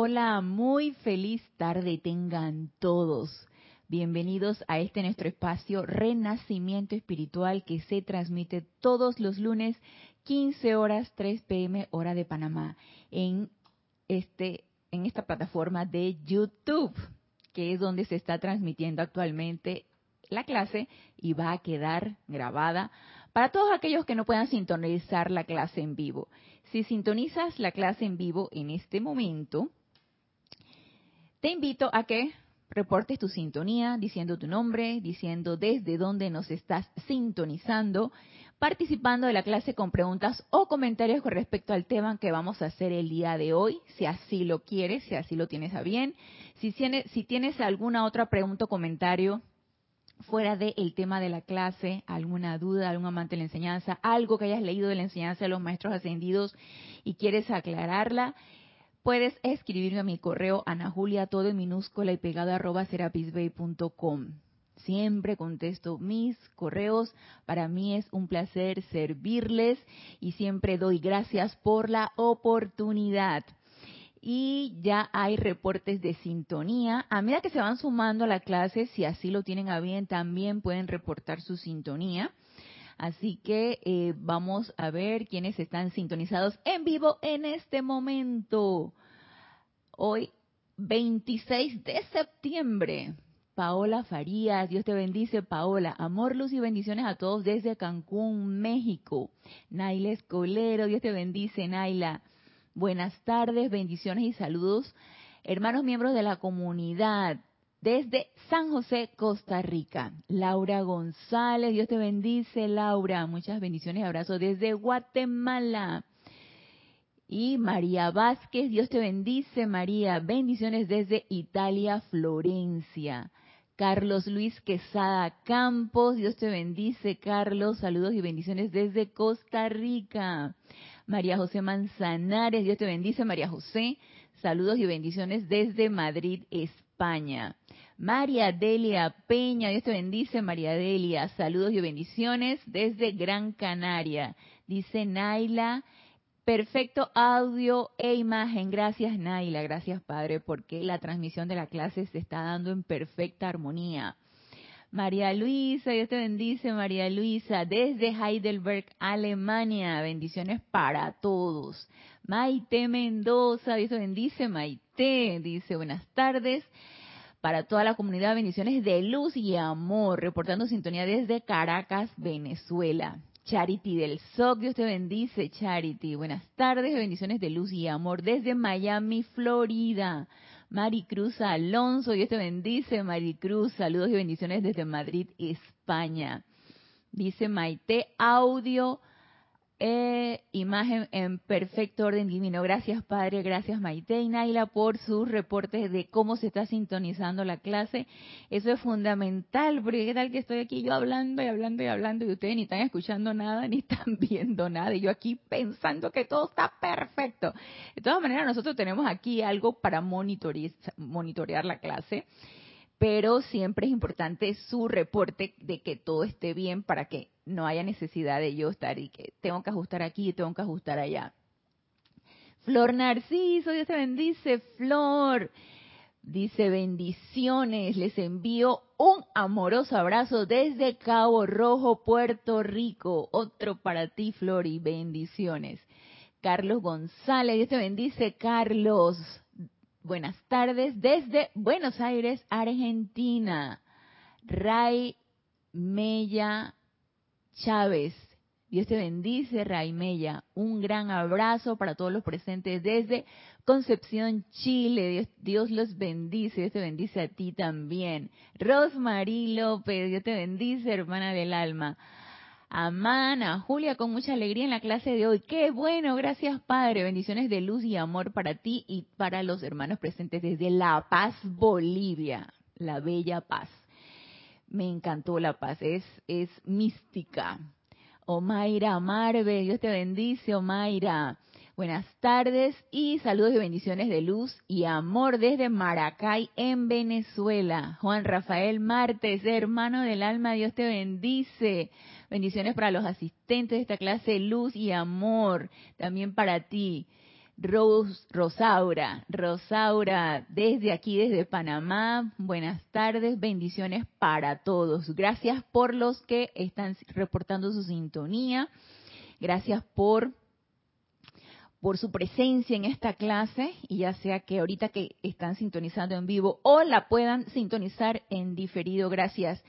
hola, muy feliz tarde tengan todos. Bienvenidos a este nuestro espacio Renacimiento Espiritual que se transmite todos los lunes 15 horas 3 pm hora de Panamá en este en esta plataforma de YouTube, que es donde se está transmitiendo actualmente la clase y va a quedar grabada para todos aquellos que no puedan sintonizar la clase en vivo. Si sintonizas la clase en vivo en este momento, te invito a que reportes tu sintonía diciendo tu nombre, diciendo desde dónde nos estás sintonizando, participando de la clase con preguntas o comentarios con respecto al tema que vamos a hacer el día de hoy, si así lo quieres, si así lo tienes a bien. Si tienes, alguna otra pregunta o comentario fuera del tema de la clase, alguna duda, algún amante de la enseñanza, algo que hayas leído de la enseñanza de los maestros ascendidos y quieres aclararla, puedes escribirme a mi correo Ana Julia, todo en minúscula y pegado arroba serapisbay.com. Siempre contesto mis correos. Para mí es un placer servirles y siempre doy gracias por la oportunidad y ya hay reportes de sintonía. A medida que se van sumando a la clase, si así lo tienen a bien, también pueden reportar su sintonía. Así que eh, vamos a ver quiénes están sintonizados en vivo en este momento. Hoy, 26 de septiembre. Paola Farías, Dios te bendice, Paola. Amor, luz y bendiciones a todos desde Cancún, México. Naila Escolero, Dios te bendice, Naila. Buenas tardes, bendiciones y saludos, hermanos miembros de la comunidad desde San José, Costa Rica. Laura González, Dios te bendice, Laura. Muchas bendiciones y abrazos desde Guatemala. Y María Vázquez, Dios te bendice, María. Bendiciones desde Italia, Florencia. Carlos Luis Quesada Campos, Dios te bendice, Carlos. Saludos y bendiciones desde Costa Rica. María José Manzanares, Dios te bendice, María José. Saludos y bendiciones desde Madrid, España. María Delia Peña, Dios te bendice, María Delia. Saludos y bendiciones desde Gran Canaria. Dice Naila, perfecto audio e imagen. Gracias Naila, gracias Padre, porque la transmisión de la clase se está dando en perfecta armonía. María Luisa, Dios te bendice, María Luisa, desde Heidelberg, Alemania. Bendiciones para todos. Maite Mendoza, Dios te bendice, Maite. Dice buenas tardes. Para toda la comunidad, bendiciones de luz y amor. Reportando sintonía desde Caracas, Venezuela. Charity del SOC, Dios te bendice, Charity. Buenas tardes, bendiciones de luz y amor desde Miami, Florida. Maricruz Alonso, Dios te bendice, Maricruz, saludos y bendiciones desde Madrid, España. Dice Maite, audio, eh, imagen en perfecto orden divino. Gracias Padre, gracias Maite y Naila por sus reportes de cómo se está sintonizando la clase. Eso es fundamental, porque qué tal que estoy aquí yo hablando y hablando y hablando y ustedes ni están escuchando nada ni están viendo nada y yo aquí pensando que todo está perfecto. De todas maneras, nosotros tenemos aquí algo para monitorear la clase pero siempre es importante su reporte de que todo esté bien para que no haya necesidad de yo estar y que tengo que ajustar aquí y tengo que ajustar allá. Flor Narciso, Dios te bendice, Flor. Dice bendiciones, les envío un amoroso abrazo desde Cabo Rojo, Puerto Rico. Otro para ti, Flor, y bendiciones. Carlos González, Dios te bendice, Carlos. Buenas tardes desde Buenos Aires, Argentina. Ray Mella Chávez. Dios te bendice, Ray Mella. Un gran abrazo para todos los presentes desde Concepción, Chile. Dios, Dios los bendice. Dios te bendice a ti también. Rosmarie López. Dios te bendice, hermana del alma. Amana, Julia, con mucha alegría en la clase de hoy. Qué bueno, gracias Padre. Bendiciones de luz y amor para ti y para los hermanos presentes desde La Paz, Bolivia. La bella paz. Me encantó la paz, es, es mística. Omaira Marve, Dios te bendice, Omaira. Buenas tardes y saludos y bendiciones de luz y amor desde Maracay, en Venezuela. Juan Rafael Martes, hermano del alma, Dios te bendice. Bendiciones para los asistentes de esta clase, luz y amor. También para ti. Rosaura, Rosaura, desde aquí, desde Panamá, buenas tardes, bendiciones para todos. Gracias por los que están reportando su sintonía, gracias por por su presencia en esta clase y ya sea que ahorita que están sintonizando en vivo o la puedan sintonizar en diferido. Gracias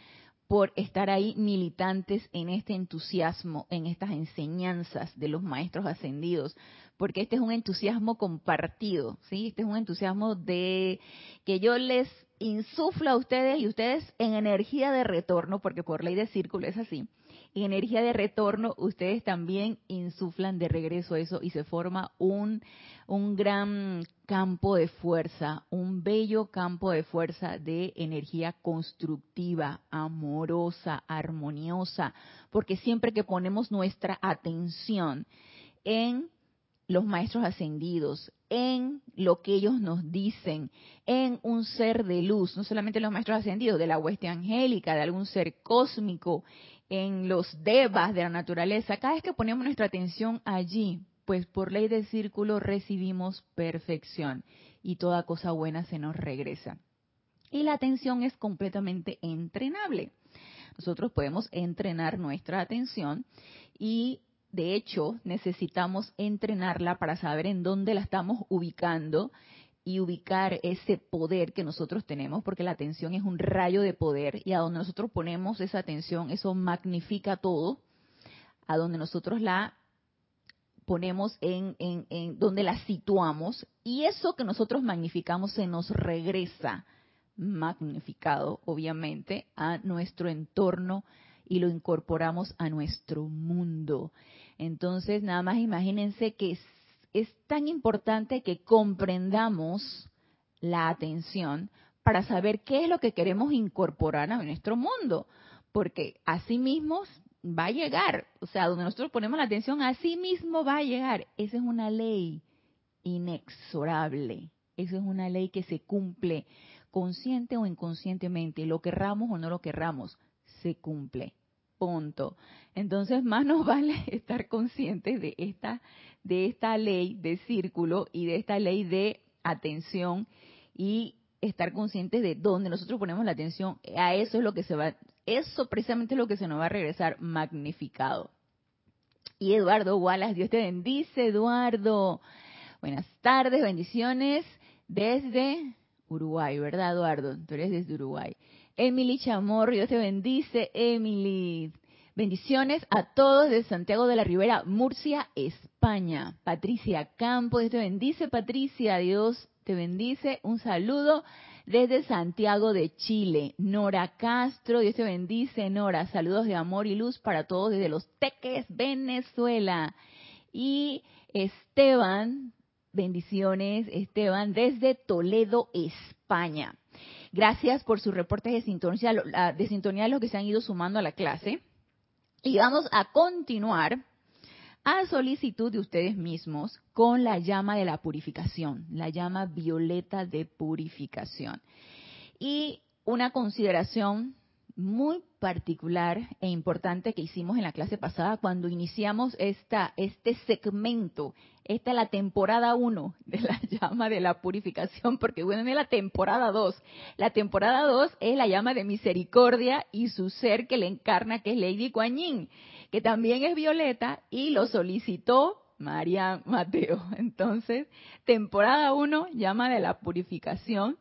por estar ahí militantes en este entusiasmo, en estas enseñanzas de los maestros ascendidos, porque este es un entusiasmo compartido, ¿sí? Este es un entusiasmo de que yo les insuflo a ustedes y ustedes en energía de retorno, porque por ley de círculo es así, en energía de retorno ustedes también insuflan de regreso eso y se forma un, un gran campo de fuerza, un bello campo de fuerza de energía constructiva, amorosa, armoniosa, porque siempre que ponemos nuestra atención en los maestros ascendidos, en lo que ellos nos dicen, en un ser de luz, no solamente los maestros ascendidos, de la hueste angélica, de algún ser cósmico, en los devas de la naturaleza, cada vez que ponemos nuestra atención allí, pues por ley del círculo recibimos perfección y toda cosa buena se nos regresa. Y la atención es completamente entrenable. Nosotros podemos entrenar nuestra atención y de hecho, necesitamos entrenarla para saber en dónde la estamos ubicando y ubicar ese poder que nosotros tenemos, porque la atención es un rayo de poder y a donde nosotros ponemos esa atención, eso magnifica todo, a donde nosotros la ponemos en, en, en donde la situamos y eso que nosotros magnificamos se nos regresa magnificado, obviamente, a nuestro entorno y lo incorporamos a nuestro mundo. Entonces, nada más imagínense que es, tan importante que comprendamos la atención para saber qué es lo que queremos incorporar a nuestro mundo, porque así mismo va a llegar, o sea, donde nosotros ponemos la atención, así mismo va a llegar. Esa es una ley inexorable, esa es una ley que se cumple consciente o inconscientemente, lo querramos o no lo querramos, se cumple punto. Entonces, más nos vale estar conscientes de esta, de esta ley de círculo y de esta ley de atención y estar conscientes de dónde nosotros ponemos la atención. A eso es lo que se va, eso precisamente es lo que se nos va a regresar magnificado. Y Eduardo Wallace, Dios te bendice, Eduardo. Buenas tardes, bendiciones desde Uruguay, ¿verdad, Eduardo? Tú eres desde Uruguay. Emily Chamorro, Dios te bendice, Emily. Bendiciones a todos de Santiago de la Ribera, Murcia, España. Patricia Campo, Dios te bendice, Patricia, Dios te bendice. Un saludo desde Santiago de Chile. Nora Castro, Dios te bendice, Nora. Saludos de amor y luz para todos desde Los Teques, Venezuela. Y Esteban, bendiciones, Esteban, desde Toledo, España. Gracias por sus reportes de sintonía, de sintonía de los que se han ido sumando a la clase. Y vamos a continuar a solicitud de ustedes mismos con la llama de la purificación, la llama violeta de purificación. Y una consideración muy particular e importante que hicimos en la clase pasada cuando iniciamos esta, este segmento. Esta es la temporada 1 de la llama de la purificación, porque bueno, es la temporada 2. La temporada 2 es la llama de misericordia y su ser que le encarna, que es Lady Kuan Yin, que también es violeta y lo solicitó María Mateo. Entonces, temporada 1, llama de la purificación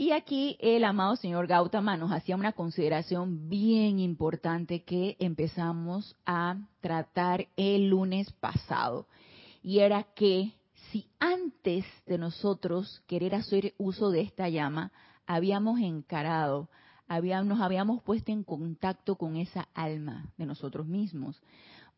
y aquí el amado señor Gautama nos hacía una consideración bien importante que empezamos a tratar el lunes pasado. Y era que si antes de nosotros querer hacer uso de esta llama, habíamos encarado, nos habíamos puesto en contacto con esa alma de nosotros mismos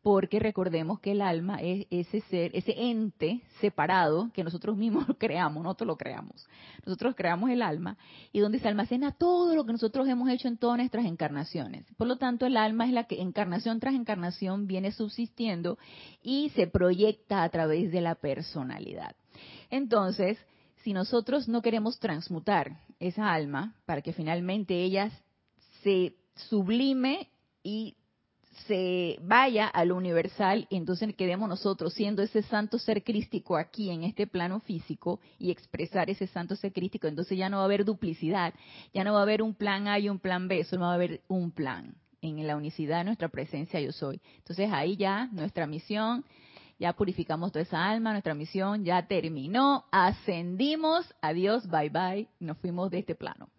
porque recordemos que el alma es ese ser, ese ente separado que nosotros mismos creamos, nosotros lo creamos. Nosotros creamos el alma y donde se almacena todo lo que nosotros hemos hecho en todas nuestras encarnaciones. Por lo tanto, el alma es la que encarnación tras encarnación viene subsistiendo y se proyecta a través de la personalidad. Entonces, si nosotros no queremos transmutar esa alma para que finalmente ella se sublime y se vaya a lo universal y entonces quedemos nosotros siendo ese santo ser crístico aquí en este plano físico y expresar ese santo ser crístico, entonces ya no va a haber duplicidad, ya no va a haber un plan A y un plan B, solo va a haber un plan en la unicidad de nuestra presencia yo soy. Entonces ahí ya nuestra misión, ya purificamos toda esa alma, nuestra misión ya terminó, ascendimos, adiós, bye bye, nos fuimos de este plano.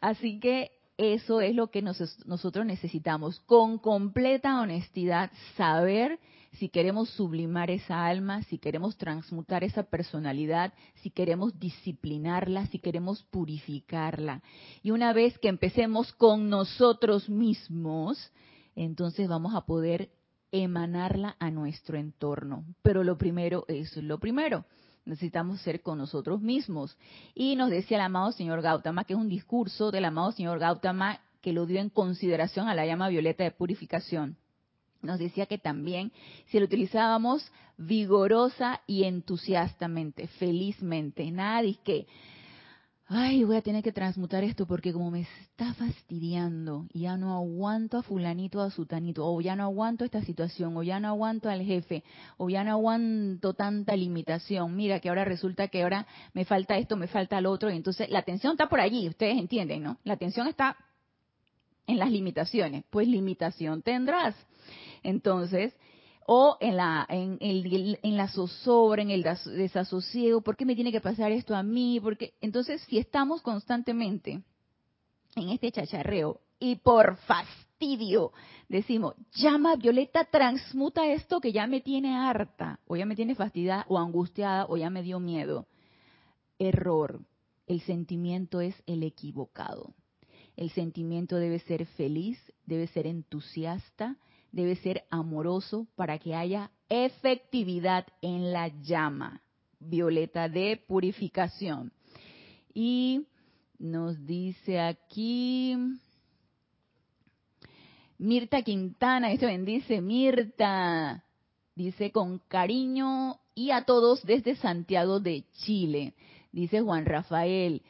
Así que eso es lo que nosotros necesitamos, con completa honestidad, saber si queremos sublimar esa alma, si queremos transmutar esa personalidad, si queremos disciplinarla, si queremos purificarla. Y una vez que empecemos con nosotros mismos, entonces vamos a poder emanarla a nuestro entorno. Pero lo primero es lo primero necesitamos ser con nosotros mismos. Y nos decía el amado señor Gautama, que es un discurso del amado señor Gautama que lo dio en consideración a la llama violeta de purificación. Nos decía que también si lo utilizábamos vigorosa y entusiastamente, felizmente, nada de que ay, voy a tener que transmutar esto porque como me está fastidiando ya no aguanto a fulanito o a sutanito, o ya no aguanto esta situación, o ya no aguanto al jefe, o ya no aguanto tanta limitación. Mira que ahora resulta que ahora me falta esto, me falta lo otro, y entonces la atención está por allí, ustedes entienden, ¿no? La atención está en las limitaciones, pues limitación tendrás. Entonces, o en la en, el, en la zozobra, en el desasosiego, ¿por qué me tiene que pasar esto a mí? Porque entonces si estamos constantemente en este chacharreo y por fastidio decimos, llama Violeta, transmuta esto que ya me tiene harta, o ya me tiene fastidiada, o angustiada, o ya me dio miedo. Error. El sentimiento es el equivocado. El sentimiento debe ser feliz, debe ser entusiasta, debe ser amoroso para que haya efectividad en la llama violeta de purificación. Y nos dice aquí Mirta Quintana, esto bendice Mirta, dice con cariño y a todos desde Santiago de Chile. Dice Juan Rafael,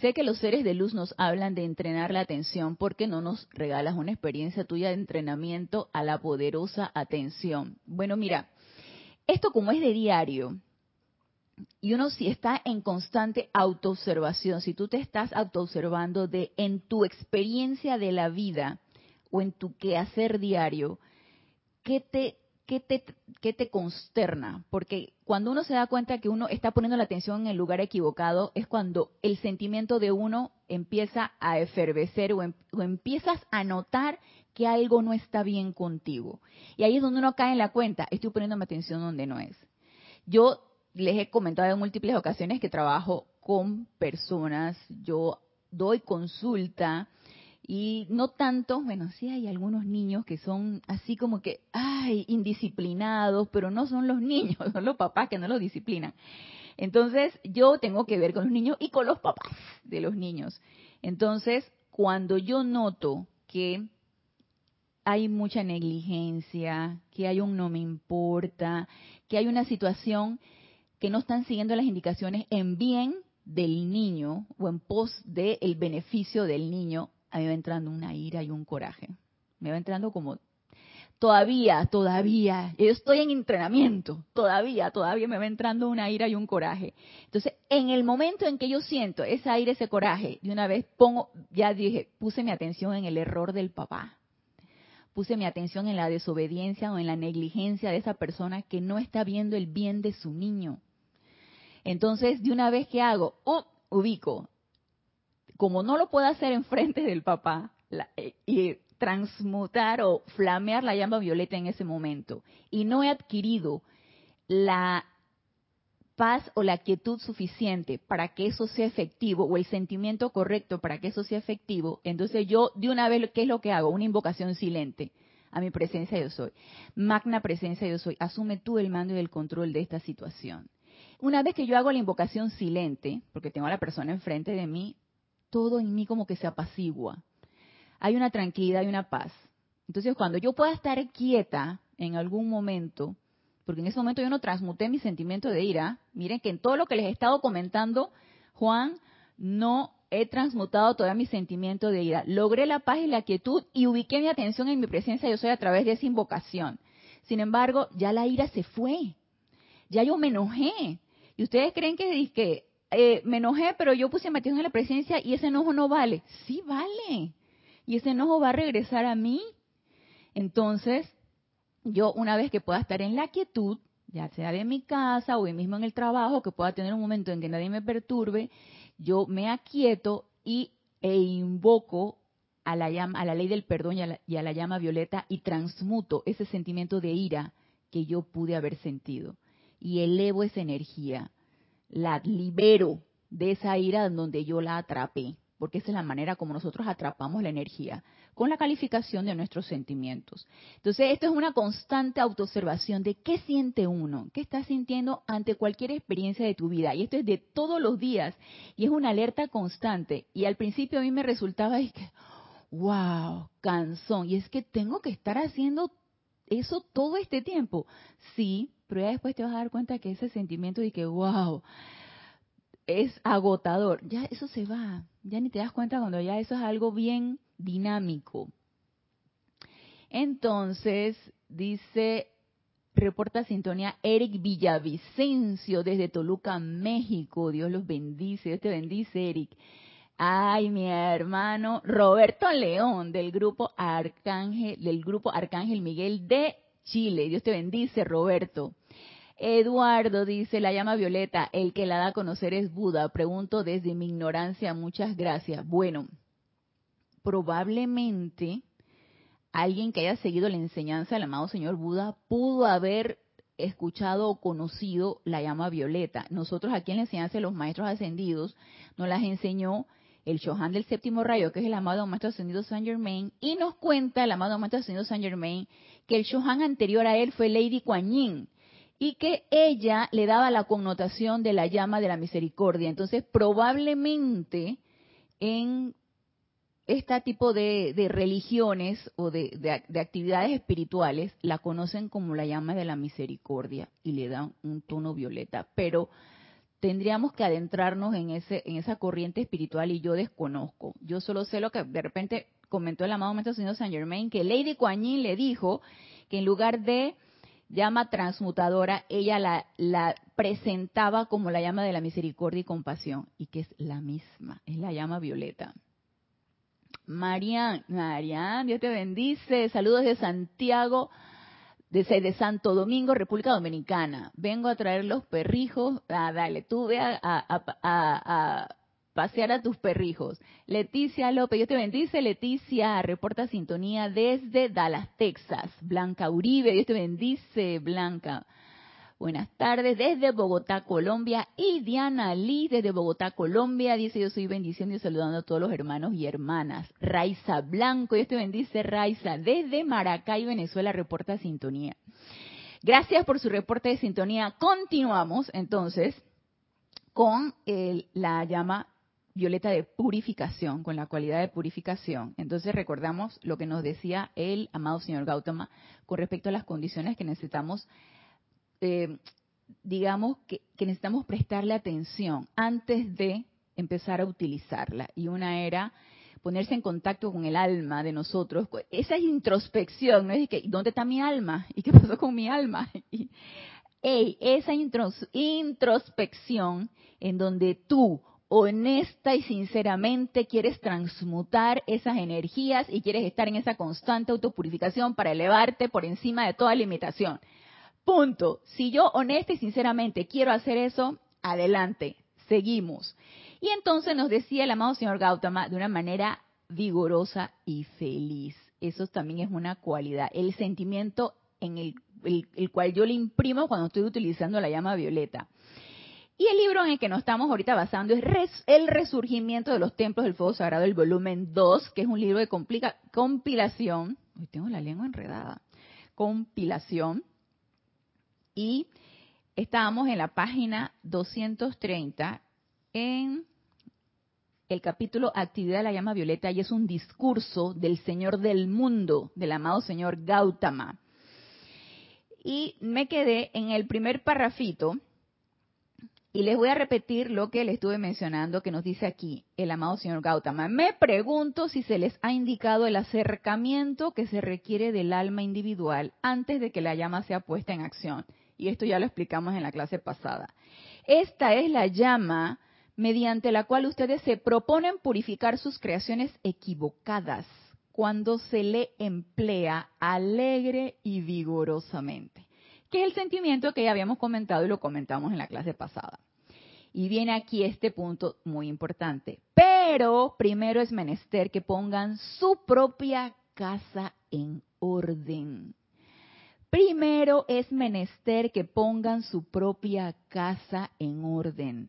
Sé que los seres de luz nos hablan de entrenar la atención porque no nos regalas una experiencia tuya de entrenamiento a la poderosa atención. Bueno, mira, esto como es de diario, y uno si está en constante autoobservación, si tú te estás autoobservando de en tu experiencia de la vida o en tu quehacer diario, ¿qué te ¿qué te, te consterna? Porque cuando uno se da cuenta que uno está poniendo la atención en el lugar equivocado, es cuando el sentimiento de uno empieza a efervecer o, em, o empiezas a notar que algo no está bien contigo. Y ahí es donde uno cae en la cuenta, estoy poniendo mi atención donde no es. Yo les he comentado en múltiples ocasiones que trabajo con personas, yo doy consulta y no tanto, bueno, sí hay algunos niños que son así como que, ay, indisciplinados, pero no son los niños, son los papás que no los disciplinan. Entonces, yo tengo que ver con los niños y con los papás de los niños. Entonces, cuando yo noto que hay mucha negligencia, que hay un no me importa, que hay una situación que no están siguiendo las indicaciones en bien del niño o en pos del beneficio del niño, a mí va entrando una ira y un coraje. Me va entrando como, todavía, todavía, yo estoy en entrenamiento, todavía, todavía me va entrando una ira y un coraje. Entonces, en el momento en que yo siento esa ira, ese coraje, de una vez pongo, ya dije, puse mi atención en el error del papá. Puse mi atención en la desobediencia o en la negligencia de esa persona que no está viendo el bien de su niño. Entonces, de una vez que hago, oh, ubico, como no lo puedo hacer enfrente del papá eh, y transmutar o flamear la llama violeta en ese momento y no he adquirido la paz o la quietud suficiente para que eso sea efectivo o el sentimiento correcto para que eso sea efectivo, entonces yo de una vez, ¿qué es lo que hago? Una invocación silente a mi presencia yo soy. Magna presencia yo soy. Asume tú el mando y el control de esta situación. Una vez que yo hago la invocación silente, porque tengo a la persona enfrente de mí, todo en mí como que se apacigua. Hay una tranquilidad y una paz. Entonces, cuando yo pueda estar quieta en algún momento, porque en ese momento yo no transmuté mi sentimiento de ira, miren que en todo lo que les he estado comentando, Juan no he transmutado todo mi sentimiento de ira. Logré la paz y la quietud y ubiqué mi atención en mi presencia yo soy a través de esa invocación. Sin embargo, ya la ira se fue. Ya yo me enojé. Y ustedes creen que eh, me enojé, pero yo puse mi atención en la presencia y ese enojo no vale. Sí vale. Y ese enojo va a regresar a mí. Entonces, yo una vez que pueda estar en la quietud, ya sea de mi casa o mismo en el trabajo, que pueda tener un momento en que nadie me perturbe, yo me aquieto y, e invoco a la, llama, a la ley del perdón y a la, y a la llama violeta y transmuto ese sentimiento de ira que yo pude haber sentido. Y elevo esa energía, la libero de esa ira en donde yo la atrapé porque esa es la manera como nosotros atrapamos la energía, con la calificación de nuestros sentimientos. Entonces, esto es una constante autoobservación de qué siente uno, qué está sintiendo ante cualquier experiencia de tu vida. Y esto es de todos los días y es una alerta constante. Y al principio a mí me resultaba es que, wow, cansón. Y es que tengo que estar haciendo eso todo este tiempo. Sí, pero ya después te vas a dar cuenta que ese sentimiento de que, wow, es agotador. Ya eso se va, ya ni te das cuenta cuando ya eso es algo bien dinámico. Entonces, dice, reporta sintonía Eric Villavicencio desde Toluca, México. Dios los bendice, Dios te bendice, Eric. Ay, mi hermano Roberto León del grupo Arcángel, del grupo Arcángel Miguel de Chile. Dios te bendice, Roberto. Eduardo dice, la llama violeta, el que la da a conocer es Buda. Pregunto desde mi ignorancia, muchas gracias. Bueno, probablemente alguien que haya seguido la enseñanza del amado señor Buda pudo haber escuchado o conocido la llama violeta. Nosotros aquí en la enseñanza de los maestros ascendidos nos las enseñó el Shohan del séptimo rayo, que es el amado maestro ascendido Saint Germain, y nos cuenta el amado maestro ascendido Saint Germain que el Shohan anterior a él fue Lady Kuan Yin y que ella le daba la connotación de la llama de la misericordia. Entonces, probablemente en este tipo de, religiones o de, de, actividades espirituales la conocen como la llama de la misericordia y le dan un tono violeta. Pero tendríamos que adentrarnos en, ese, en esa corriente espiritual y yo desconozco. Yo solo sé lo que de repente comentó el amado Maestro Señor Saint Germain, que Lady Kuan le dijo que en lugar de llama transmutadora, ella la, la, presentaba como la llama de la misericordia y compasión, y que es la misma, es la llama violeta. Marian, Marian, Dios te bendice, saludos de Santiago, de, de Santo Domingo, República Dominicana. Vengo a traer los perrijos, ah, dale, tú ve a, a pasear a tus perrijos. Leticia López, Dios te bendice. Leticia, reporta sintonía desde Dallas, Texas. Blanca Uribe, Dios te bendice, Blanca. Buenas tardes desde Bogotá, Colombia. Y Diana Lee desde Bogotá, Colombia. Dice, yo soy bendiciendo y saludando a todos los hermanos y hermanas. Raiza Blanco, Dios te bendice, Raiza. Desde Maracay, Venezuela, reporta sintonía. Gracias por su reporte de sintonía. Continuamos entonces con la llama violeta de purificación, con la cualidad de purificación. Entonces recordamos lo que nos decía el amado señor Gautama con respecto a las condiciones que necesitamos, eh, digamos que, necesitamos prestarle atención antes de empezar a utilizarla. Y una era ponerse en contacto con el alma de nosotros. Esa es introspección, ¿no? Es que, ¿dónde está mi alma? ¿Y qué pasó con mi alma? Y, esa introspección en donde tú honesta y sinceramente quieres transmutar esas energías y quieres estar en esa constante autopurificación para elevarte por encima de toda limitación. Punto. Si yo honesta y sinceramente quiero hacer eso, adelante, seguimos. Y entonces nos decía el amado señor Gautama de una manera vigorosa y feliz. Eso también es una cualidad, el sentimiento en el, el cual yo le imprimo cuando estoy utilizando la llama violeta. Y el libro en el que nos estamos ahorita basando es El resurgimiento de los templos del fuego sagrado, el volumen 2, que es un libro de compilación. Hoy tengo la lengua enredada. Compilación. Y estábamos en la página 230 en el capítulo Actividad de la llama violeta y es un discurso del Señor del mundo, del amado Señor Gautama. Y me quedé en el primer parrafito Y les voy a repetir lo que le estuve mencionando que nos dice aquí el amado señor Gautama. Me pregunto si se les ha indicado el acercamiento que se requiere del alma individual antes de que la llama sea puesta en acción. Y esto ya lo explicamos en la clase pasada. Esta es la llama mediante la cual ustedes se proponen purificar sus creaciones equivocadas cuando se le emplea alegre y vigorosamente, que es el sentimiento que ya habíamos comentado y lo comentamos en la clase pasada. Y viene aquí este punto muy importante. Pero primero es menester que pongan su propia casa en orden. Primero es menester que pongan su propia casa en orden.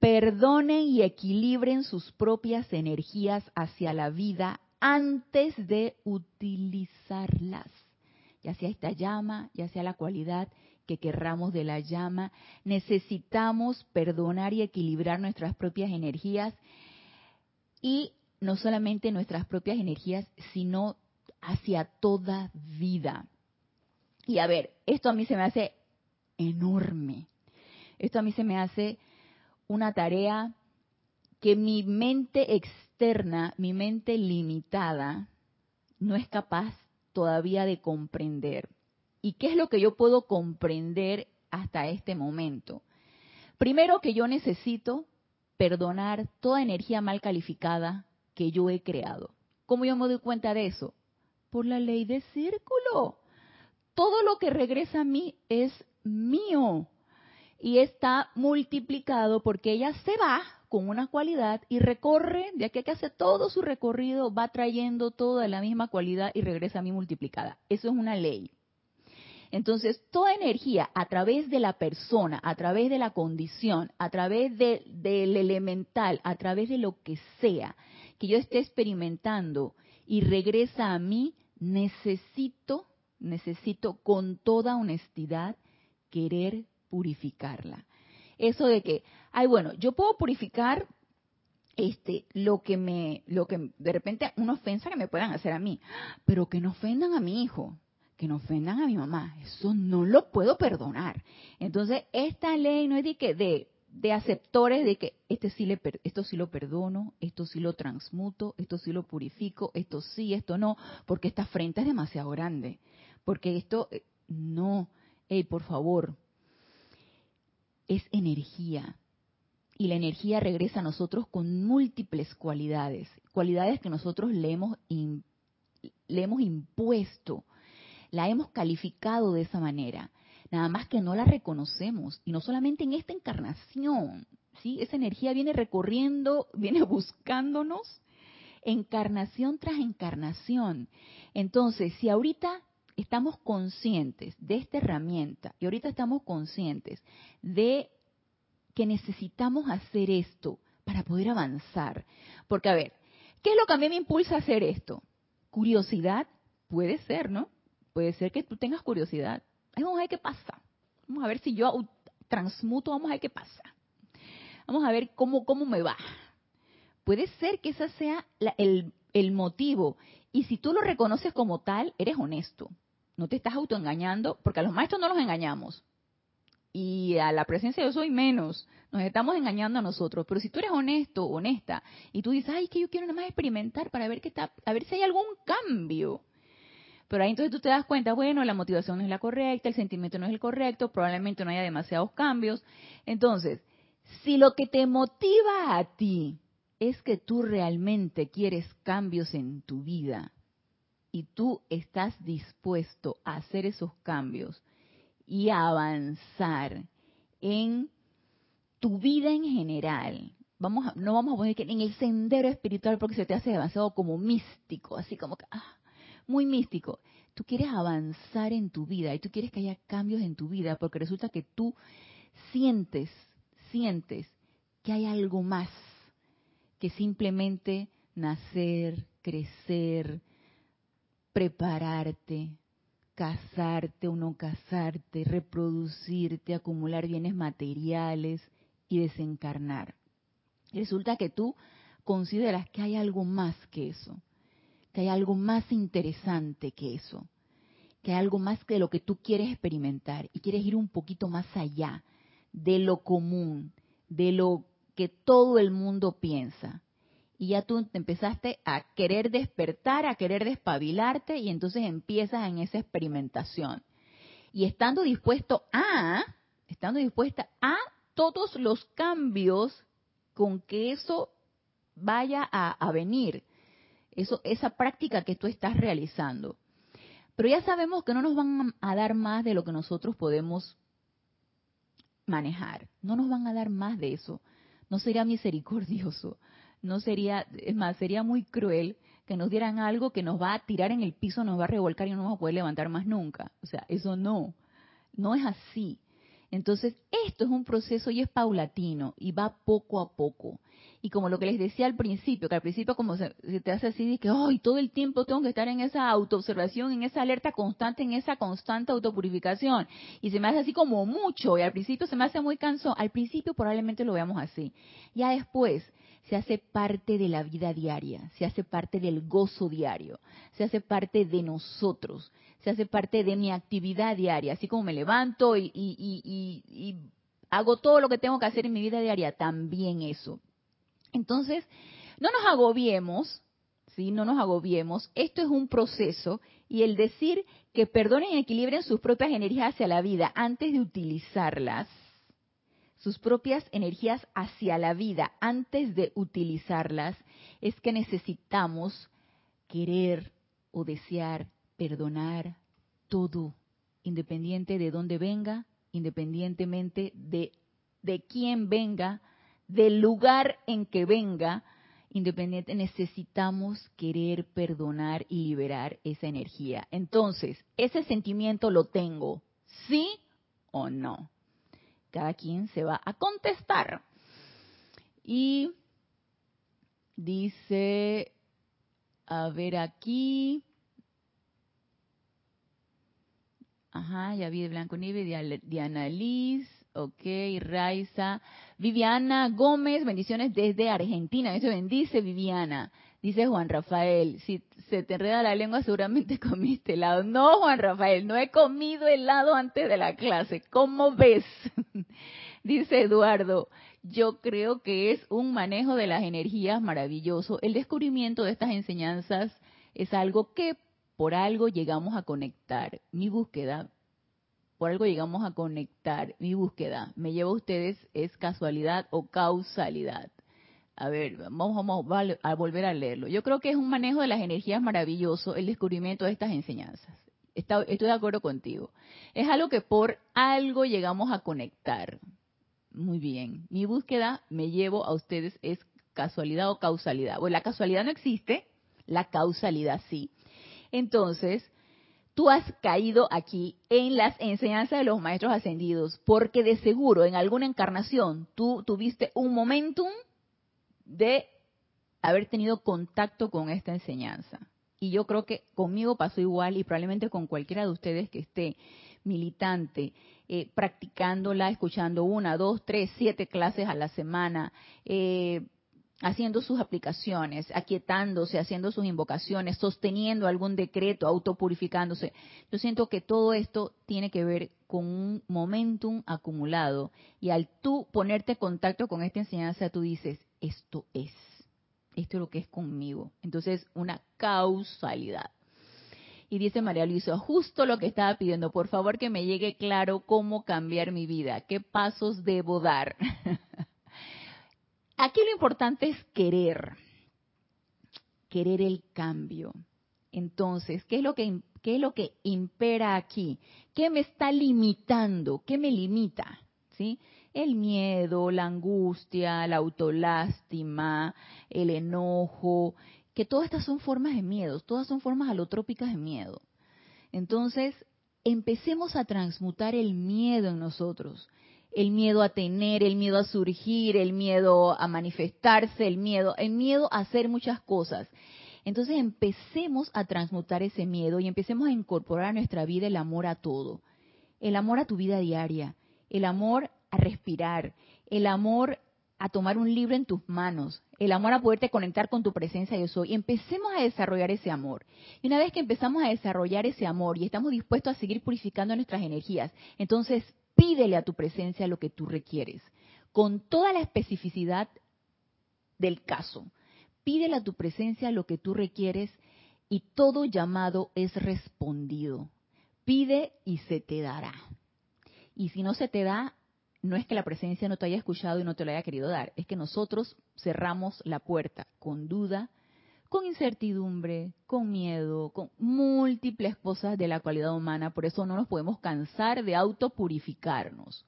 Perdonen y equilibren sus propias energías hacia la vida antes de utilizarlas. Ya sea esta llama, ya sea la cualidad que querramos de la llama, necesitamos perdonar y equilibrar nuestras propias energías y no solamente nuestras propias energías, sino hacia toda vida. Y a ver, esto a mí se me hace enorme. Esto a mí se me hace una tarea que mi mente externa, mi mente limitada, no es capaz todavía de comprender. ¿Y qué es lo que yo puedo comprender hasta este momento? Primero que yo necesito perdonar toda energía mal calificada que yo he creado. ¿Cómo yo me doy cuenta de eso? Por la ley de círculo. Todo lo que regresa a mí es mío y está multiplicado porque ella se va con una cualidad y recorre, de aquí a que hace todo su recorrido, va trayendo toda la misma cualidad y regresa a mí multiplicada. Eso es una ley. Entonces, toda energía a través de la persona, a través de la condición, a través del elemental, a través de lo que sea que yo esté experimentando y regresa a mí, necesito, necesito con toda honestidad querer purificarla. Eso de que, ay, bueno, yo puedo purificar este lo que me lo que de repente una ofensa que me puedan hacer a mí, pero que no ofendan a mi hijo, que no ofendan a mi mamá, eso no lo puedo perdonar. Entonces, esta ley no es de que de, de aceptores de que este sí le, esto sí lo perdono, esto sí lo transmuto, esto sí lo purifico, esto sí, esto no, porque esta frente es demasiado grande. Porque esto, eh, no, hey, por favor, es energía. Y la energía regresa a nosotros con múltiples cualidades, cualidades que nosotros le hemos, le hemos impuesto la hemos calificado de esa manera, nada más que no la reconocemos, y no solamente en esta encarnación, ¿sí? Esa energía viene recorriendo, viene buscándonos encarnación tras encarnación. Entonces, si ahorita estamos conscientes de esta herramienta y ahorita estamos conscientes de que necesitamos hacer esto para poder avanzar, porque a ver, ¿qué es lo que a mí me impulsa a hacer esto? Curiosidad, puede ser, ¿no? Puede ser que tú tengas curiosidad. vamos a ver qué pasa. Vamos a ver si yo transmuto, vamos a ver qué pasa. Vamos a ver cómo, cómo me va. Puede ser que ese sea el, el motivo. Y si tú lo reconoces como tal, eres honesto. No te estás autoengañando, porque a los maestros no los engañamos. Y a la presencia de yo soy menos. Nos estamos engañando a nosotros. Pero si tú eres honesto, honesta, y tú dices, ay, que yo quiero nada más experimentar para ver, qué está, a ver si hay algún cambio. Pero ahí entonces tú te das cuenta, bueno, la motivación no es la correcta, el sentimiento no es el correcto, probablemente no haya demasiados cambios. Entonces, si lo que te motiva a ti es que tú realmente quieres cambios en tu vida y tú estás dispuesto a hacer esos cambios y a avanzar en tu vida en general, vamos no vamos a poner que en el sendero espiritual porque se te hace demasiado como místico, así como que, ah, muy místico. Tú quieres avanzar en tu vida y tú quieres que haya cambios en tu vida porque resulta que tú sientes, sientes que hay algo más que simplemente nacer, crecer, prepararte, casarte o no casarte, reproducirte, acumular bienes materiales y desencarnar. Resulta que tú consideras que hay algo más que eso que hay algo más interesante que eso, que hay algo más que lo que tú quieres experimentar y quieres ir un poquito más allá de lo común, de lo que todo el mundo piensa. Y ya tú te empezaste a querer despertar, a querer despabilarte y entonces empiezas en esa experimentación. Y estando dispuesto a, estando dispuesta a todos los cambios con que eso vaya a, a venir, eso, esa práctica que tú estás realizando. Pero ya sabemos que no nos van a dar más de lo que nosotros podemos manejar. No nos van a dar más de eso. No sería misericordioso. No sería, es más, sería muy cruel que nos dieran algo que nos va a tirar en el piso, nos va a revolcar y no nos vamos a poder levantar más nunca. O sea, eso no. No es así. Entonces, esto es un proceso y es paulatino y va poco a poco. Y como lo que les decía al principio, que al principio como se, te hace así de que, ay, todo el tiempo tengo que estar en esa autoobservación, en esa alerta constante, en esa constante autopurificación. Y se me hace así como mucho, y al principio se me hace muy cansado. Al principio probablemente lo veamos así. Ya después, se hace parte de la vida diaria, se hace parte del gozo diario, se hace parte de nosotros, se hace parte de mi actividad diaria, así como me levanto y, hago todo lo que tengo que hacer en mi vida diaria, también eso. Entonces, no nos agobiemos, ¿sí? No nos agobiemos, esto es un proceso y el decir que perdonen y equilibren sus propias energías hacia la vida antes de utilizarlas, sus propias energías hacia la vida antes de utilizarlas, es que necesitamos querer o desear perdonar todo, independiente de dónde venga, independientemente de, de quién venga, del lugar en que venga, independiente, necesitamos querer perdonar y liberar esa energía. Entonces, ese sentimiento lo tengo, ¿sí o no? Cada quien se va a contestar. Y dice, a ver aquí. Ajá, ya vi de Blanco Nieve, Diana Liz, ok, Raiza. Viviana Gómez, bendiciones desde Argentina. Eso bendice, Viviana. Dice Juan Rafael, si se te enreda la lengua seguramente comiste helado. No, Juan Rafael, no he comido helado antes de la clase. ¿Cómo ves? Dice Eduardo, yo creo que es un manejo de las energías maravilloso. El descubrimiento de estas enseñanzas es algo que por algo llegamos a conectar. Mi búsqueda, por algo llegamos a conectar. Mi búsqueda, me lleva a ustedes, es casualidad o causalidad. A ver, vamos, a volver a leerlo. Yo creo que es un manejo de las energías maravilloso el descubrimiento de estas enseñanzas. estoy de acuerdo contigo. Es algo que por algo llegamos a conectar. Muy bien. Mi búsqueda me llevo a ustedes es casualidad o causalidad. Bueno, la casualidad no existe, la causalidad sí. Entonces, tú has caído aquí en las enseñanzas de los maestros ascendidos, porque de seguro en alguna encarnación tú tuviste un momentum de haber tenido contacto con esta enseñanza. Y yo creo que conmigo pasó igual y probablemente con cualquiera de ustedes que esté militante, eh, practicándola, escuchando una, dos, tres, siete clases a la semana, eh, haciendo sus aplicaciones, aquietándose, haciendo sus invocaciones, sosteniendo algún decreto, autopurificándose. Yo siento que todo esto tiene que ver con un momentum acumulado y al tú ponerte en contacto con esta enseñanza, tú dices, esto es, esto es lo que es conmigo. Entonces, una causalidad. Y dice María Luisa, justo lo que estaba pidiendo, por favor que me llegue claro cómo cambiar mi vida, qué pasos debo dar. Aquí lo importante es querer, querer el cambio. Entonces, ¿qué es lo que qué es lo que impera aquí? ¿Qué me está limitando? ¿Qué me limita? ¿Sí? El miedo, la angustia, la autolástima, el enojo, que todas estas son formas de miedo, todas son formas alotrópicas de miedo. Entonces, empecemos a transmutar el miedo en nosotros, el miedo a tener, el miedo a surgir, el miedo a manifestarse, el miedo, el miedo a hacer muchas cosas. Entonces empecemos a transmutar ese miedo y empecemos a incorporar a nuestra vida el amor a todo. El amor a tu vida diaria, el amor respirar, el amor a tomar un libro en tus manos, el amor a poderte conectar con tu presencia yo soy. Y empecemos a desarrollar ese amor. Y una vez que empezamos a desarrollar ese amor y estamos dispuestos a seguir purificando nuestras energías, entonces pídele a tu presencia lo que tú requieres. con toda la especificidad del caso. Pídele a tu presencia lo que tú requieres y todo llamado es respondido. Pide y se te dará. Y si no se te da, no es que la presencia no te haya escuchado y no te lo haya querido dar, es que nosotros cerramos la puerta con duda, con incertidumbre, con miedo, con múltiples cosas de la cualidad humana, por eso no nos podemos cansar de autopurificarnos.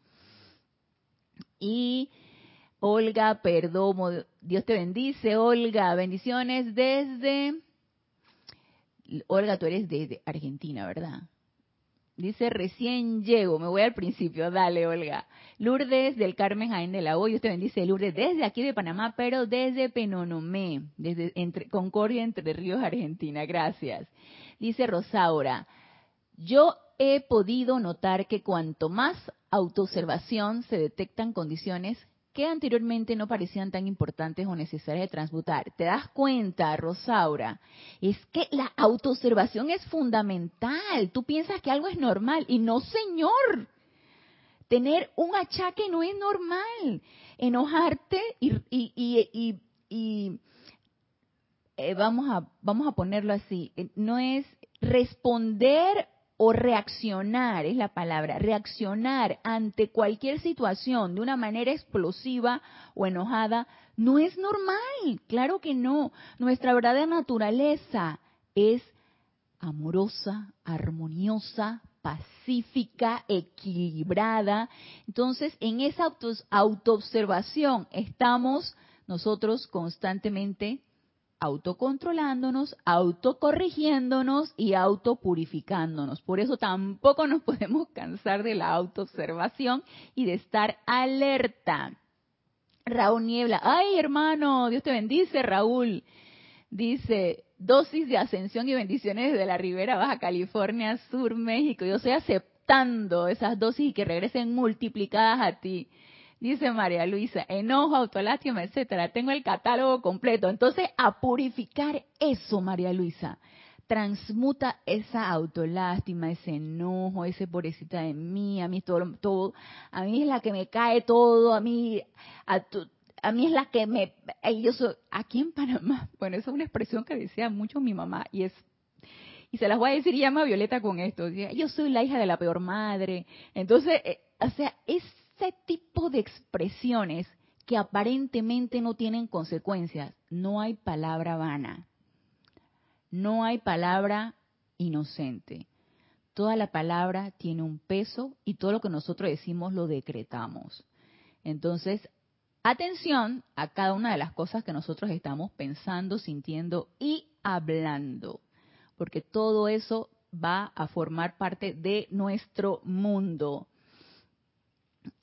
Y Olga perdón, Dios te bendice, Olga, bendiciones desde... Olga, tú eres desde Argentina, ¿verdad? Dice, recién llego, me voy al principio, dale Olga. Lourdes del Carmen Jaén de la O, Dios te bendice, Lourdes, desde aquí de Panamá, pero desde Penonomé, desde entre, Concordia, Entre Ríos, Argentina, gracias. Dice Rosaura, yo he podido notar que cuanto más autoobservación se detectan condiciones que anteriormente no parecían tan importantes o necesarias de transmutar. ¿Te das cuenta, Rosaura? Es que la autoobservación es fundamental. Tú piensas que algo es normal y no, señor. Tener un achaque no es normal. Enojarte y, y, y, eh, vamos, a, vamos a ponerlo así, eh, no es responder o reaccionar, es la palabra, reaccionar ante cualquier situación de una manera explosiva o enojada, no es normal, claro que no. Nuestra verdadera naturaleza es amorosa, armoniosa, pacífica, equilibrada. Entonces, en esa autoobservación estamos nosotros constantemente autocontrolándonos, autocorrigiéndonos y autopurificándonos. Por eso tampoco nos podemos cansar de la autoobservación y de estar alerta. Raúl Niebla, ay hermano, Dios te bendice, Raúl. Dice, dosis de ascensión y bendiciones desde la Ribera Baja California Sur, México. Yo estoy aceptando esas dosis y que regresen multiplicadas a ti. Dice María Luisa, enojo, autolástima, etcétera. Tengo el catálogo completo. Entonces, a purificar eso, María Luisa. Transmuta esa autolástima, ese enojo, ese pobrecita de mí, a mí todo, todo, a mí es la que me cae todo, a mí, a, mí es la que me, yo soy, aquí en Panamá, bueno, esa es una expresión que decía mucho mi mamá y es y se las voy a decir llama Violeta con esto. Yo soy la hija de la peor madre. Entonces, eh, o sea, es ese tipo de expresiones que aparentemente no tienen consecuencias, no hay palabra vana, no hay palabra inocente. Toda la palabra tiene un peso y todo lo que nosotros decimos lo decretamos. Entonces, atención a cada una de las cosas que nosotros estamos pensando, sintiendo y hablando, porque todo eso va a formar parte de nuestro mundo.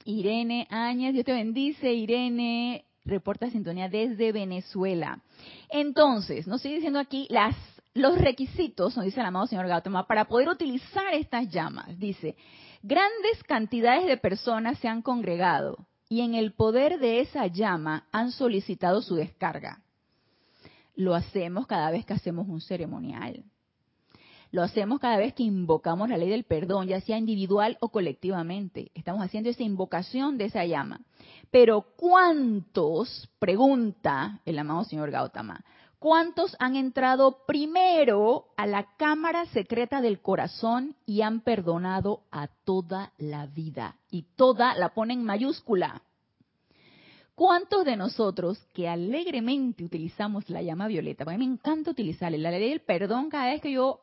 Irene Áñez, Dios te bendice, Irene, reporta sintonía desde Venezuela. Entonces, nos sigue diciendo aquí las, los requisitos, nos dice el amado señor Gautama, para poder utilizar estas llamas. Dice, grandes cantidades de personas se han congregado y en el poder de esa llama han solicitado su descarga. Lo hacemos cada vez que hacemos un ceremonial. Lo hacemos cada vez que invocamos la ley del perdón, ya sea individual o colectivamente. Estamos haciendo esa invocación de esa llama. Pero ¿cuántos, pregunta el amado señor Gautama, cuántos han entrado primero a la cámara secreta del corazón y han perdonado a toda la vida? Y toda la ponen en mayúscula. ¿Cuántos de nosotros que alegremente utilizamos la llama violeta? Porque a mí me encanta utilizarla, la ley del perdón cada vez que yo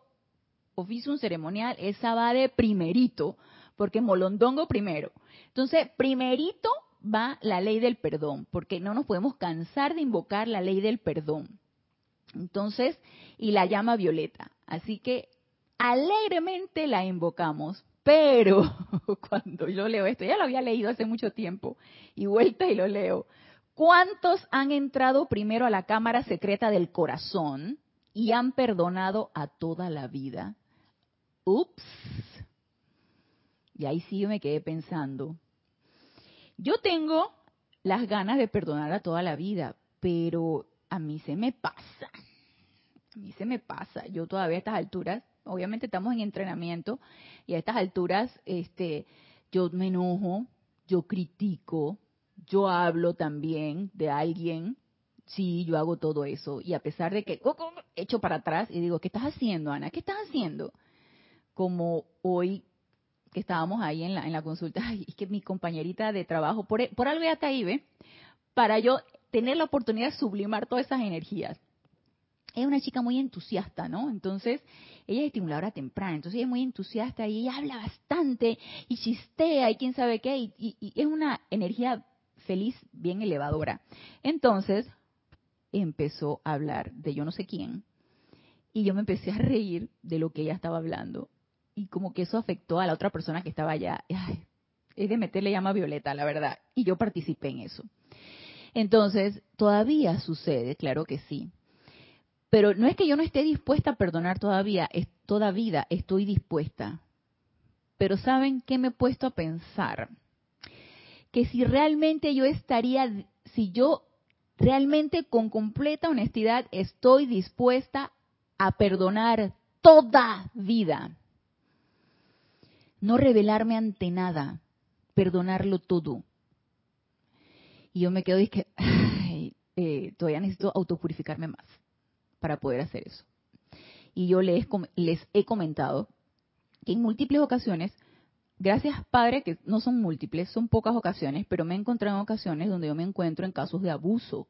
oficio un ceremonial, esa va de primerito, porque molondongo primero. Entonces, primerito va la ley del perdón, porque no nos podemos cansar de invocar la ley del perdón. Entonces, y la llama violeta. Así que alegremente la invocamos, pero cuando yo leo esto, ya lo había leído hace mucho tiempo, y vuelta y lo leo. ¿Cuántos han entrado primero a la cámara secreta del corazón y han perdonado a toda la vida? Ups. Y ahí sí yo me quedé pensando. Yo tengo las ganas de perdonar a toda la vida, pero a mí se me pasa. A mí se me pasa. Yo todavía a estas alturas, obviamente estamos en entrenamiento y a estas alturas este yo me enojo, yo critico, yo hablo también de alguien, sí, yo hago todo eso. Y a pesar de que oh, oh, echo para atrás y digo, ¿qué estás haciendo, Ana? ¿Qué estás haciendo? Como hoy que estábamos ahí en la, en la consulta, ay, es que mi compañerita de trabajo, por, por algo ya ahí, ¿ve? Para yo tener la oportunidad de sublimar todas esas energías. Es una chica muy entusiasta, ¿no? Entonces, ella es estimuladora temprana, entonces ella es muy entusiasta y ella habla bastante y chistea y quién sabe qué, y es una energía feliz, bien elevadora. Entonces, empezó a hablar de yo no sé quién, y yo me empecé a reír de lo que ella estaba hablando, y como que eso afectó a la otra persona que estaba allá. es de meterle llama violeta, la verdad. Y yo participé en eso. Entonces, todavía sucede, claro que sí. Pero no es que yo no esté dispuesta a perdonar todavía, es, toda vida estoy dispuesta. Pero ¿saben qué me he puesto a pensar? Que si realmente yo estaría, si yo realmente con completa honestidad estoy dispuesta a perdonar toda vida, no revelarme ante nada, perdonarlo todo. Y yo me quedo y que eh, todavía necesito autopurificarme más para poder hacer eso. Y yo les, les he comentado que en múltiples ocasiones, gracias Padre, que no son múltiples, son pocas ocasiones, pero me he encontrado en ocasiones donde yo me encuentro en casos de abuso,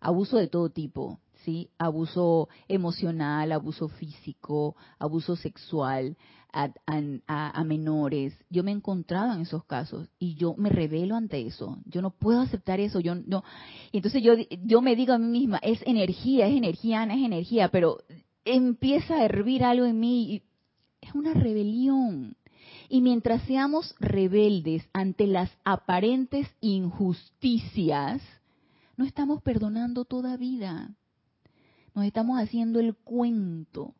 abuso de todo tipo, ¿sí? Abuso emocional, abuso físico, abuso sexual, a, menores. Yo me he encontrado en esos casos y yo me revelo ante eso. Yo no puedo aceptar eso. Yo no. Entonces yo, yo me digo a mí misma, es energía, es energía, Ana, es energía, pero empieza a hervir algo en mí. Y es una rebelión. Y mientras seamos rebeldes ante las aparentes injusticias, no estamos perdonando toda vida. Nos estamos haciendo el cuento.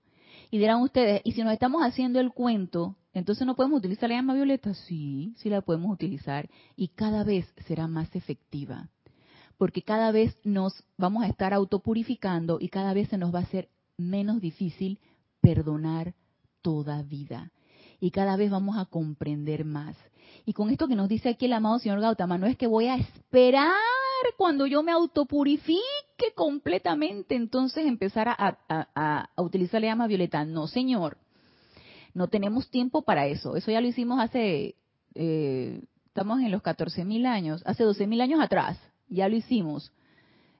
Y dirán ustedes, ¿y si nos estamos haciendo el cuento, entonces no podemos utilizar la llama violeta? Sí, sí la podemos utilizar y cada vez será más efectiva. Porque cada vez nos vamos a estar autopurificando y cada vez se nos va a hacer menos difícil perdonar toda vida. Y cada vez vamos a comprender más. Y con esto que nos dice aquí el amado señor Gautama, no es que voy a esperar cuando yo me autopurifique completamente, entonces empezar a, utilizar la llama violeta. No, señor. No tenemos tiempo para eso. Eso ya lo hicimos hace, eh, estamos en los 14.000 años, hace 12.000 años atrás. Ya lo hicimos.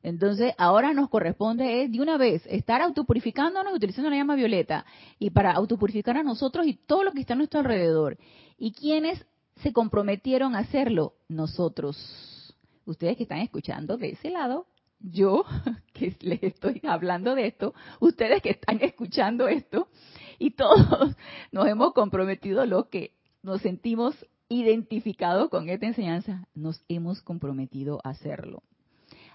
Entonces, ahora nos corresponde es de una vez estar autopurificándonos utilizando la llama violeta y para autopurificar a nosotros y todo lo que está a nuestro alrededor. ¿Y quiénes se comprometieron a hacerlo? Nosotros ustedes que están escuchando de ese lado, yo que les estoy hablando de esto, ustedes que están escuchando esto, y todos nos hemos comprometido lo que nos sentimos identificados con esta enseñanza, nos hemos comprometido a hacerlo,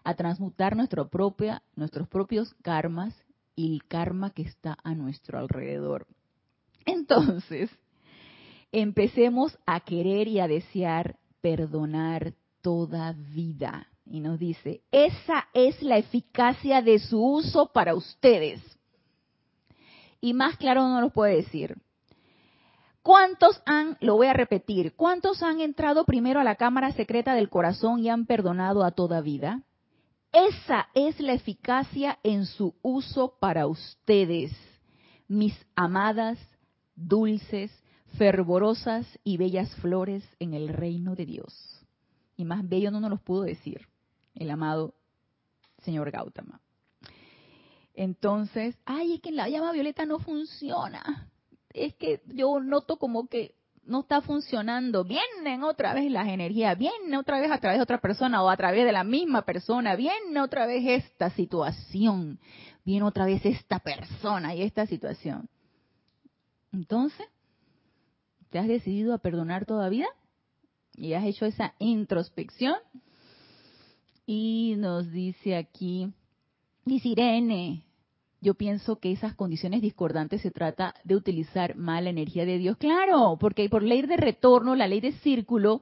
a transmutar nuestra propia, nuestros propios karmas y el karma que está a nuestro alrededor. Entonces, empecemos a querer y a desear perdonar toda vida. Y nos dice, esa es la eficacia de su uso para ustedes. Y más claro no lo puede decir. ¿Cuántos han, lo voy a repetir, cuántos han entrado primero a la cámara secreta del corazón y han perdonado a toda vida? Esa es la eficacia en su uso para ustedes, mis amadas, dulces, fervorosas y bellas flores en el reino de Dios y más bello no nos los pudo decir el amado señor Gautama. Entonces, ay, es que la llama violeta no funciona. Es que yo noto como que no está funcionando. Vienen otra vez las energías, viene otra vez a través de otra persona o a través de la misma persona, viene otra vez esta situación, viene otra vez esta persona y esta situación. Entonces, ¿te has decidido a perdonar todavía? Y has hecho esa introspección. Y nos dice aquí, dice Irene, yo pienso que esas condiciones discordantes se trata de utilizar mal la energía de Dios. Claro, porque por ley de retorno, la ley de círculo,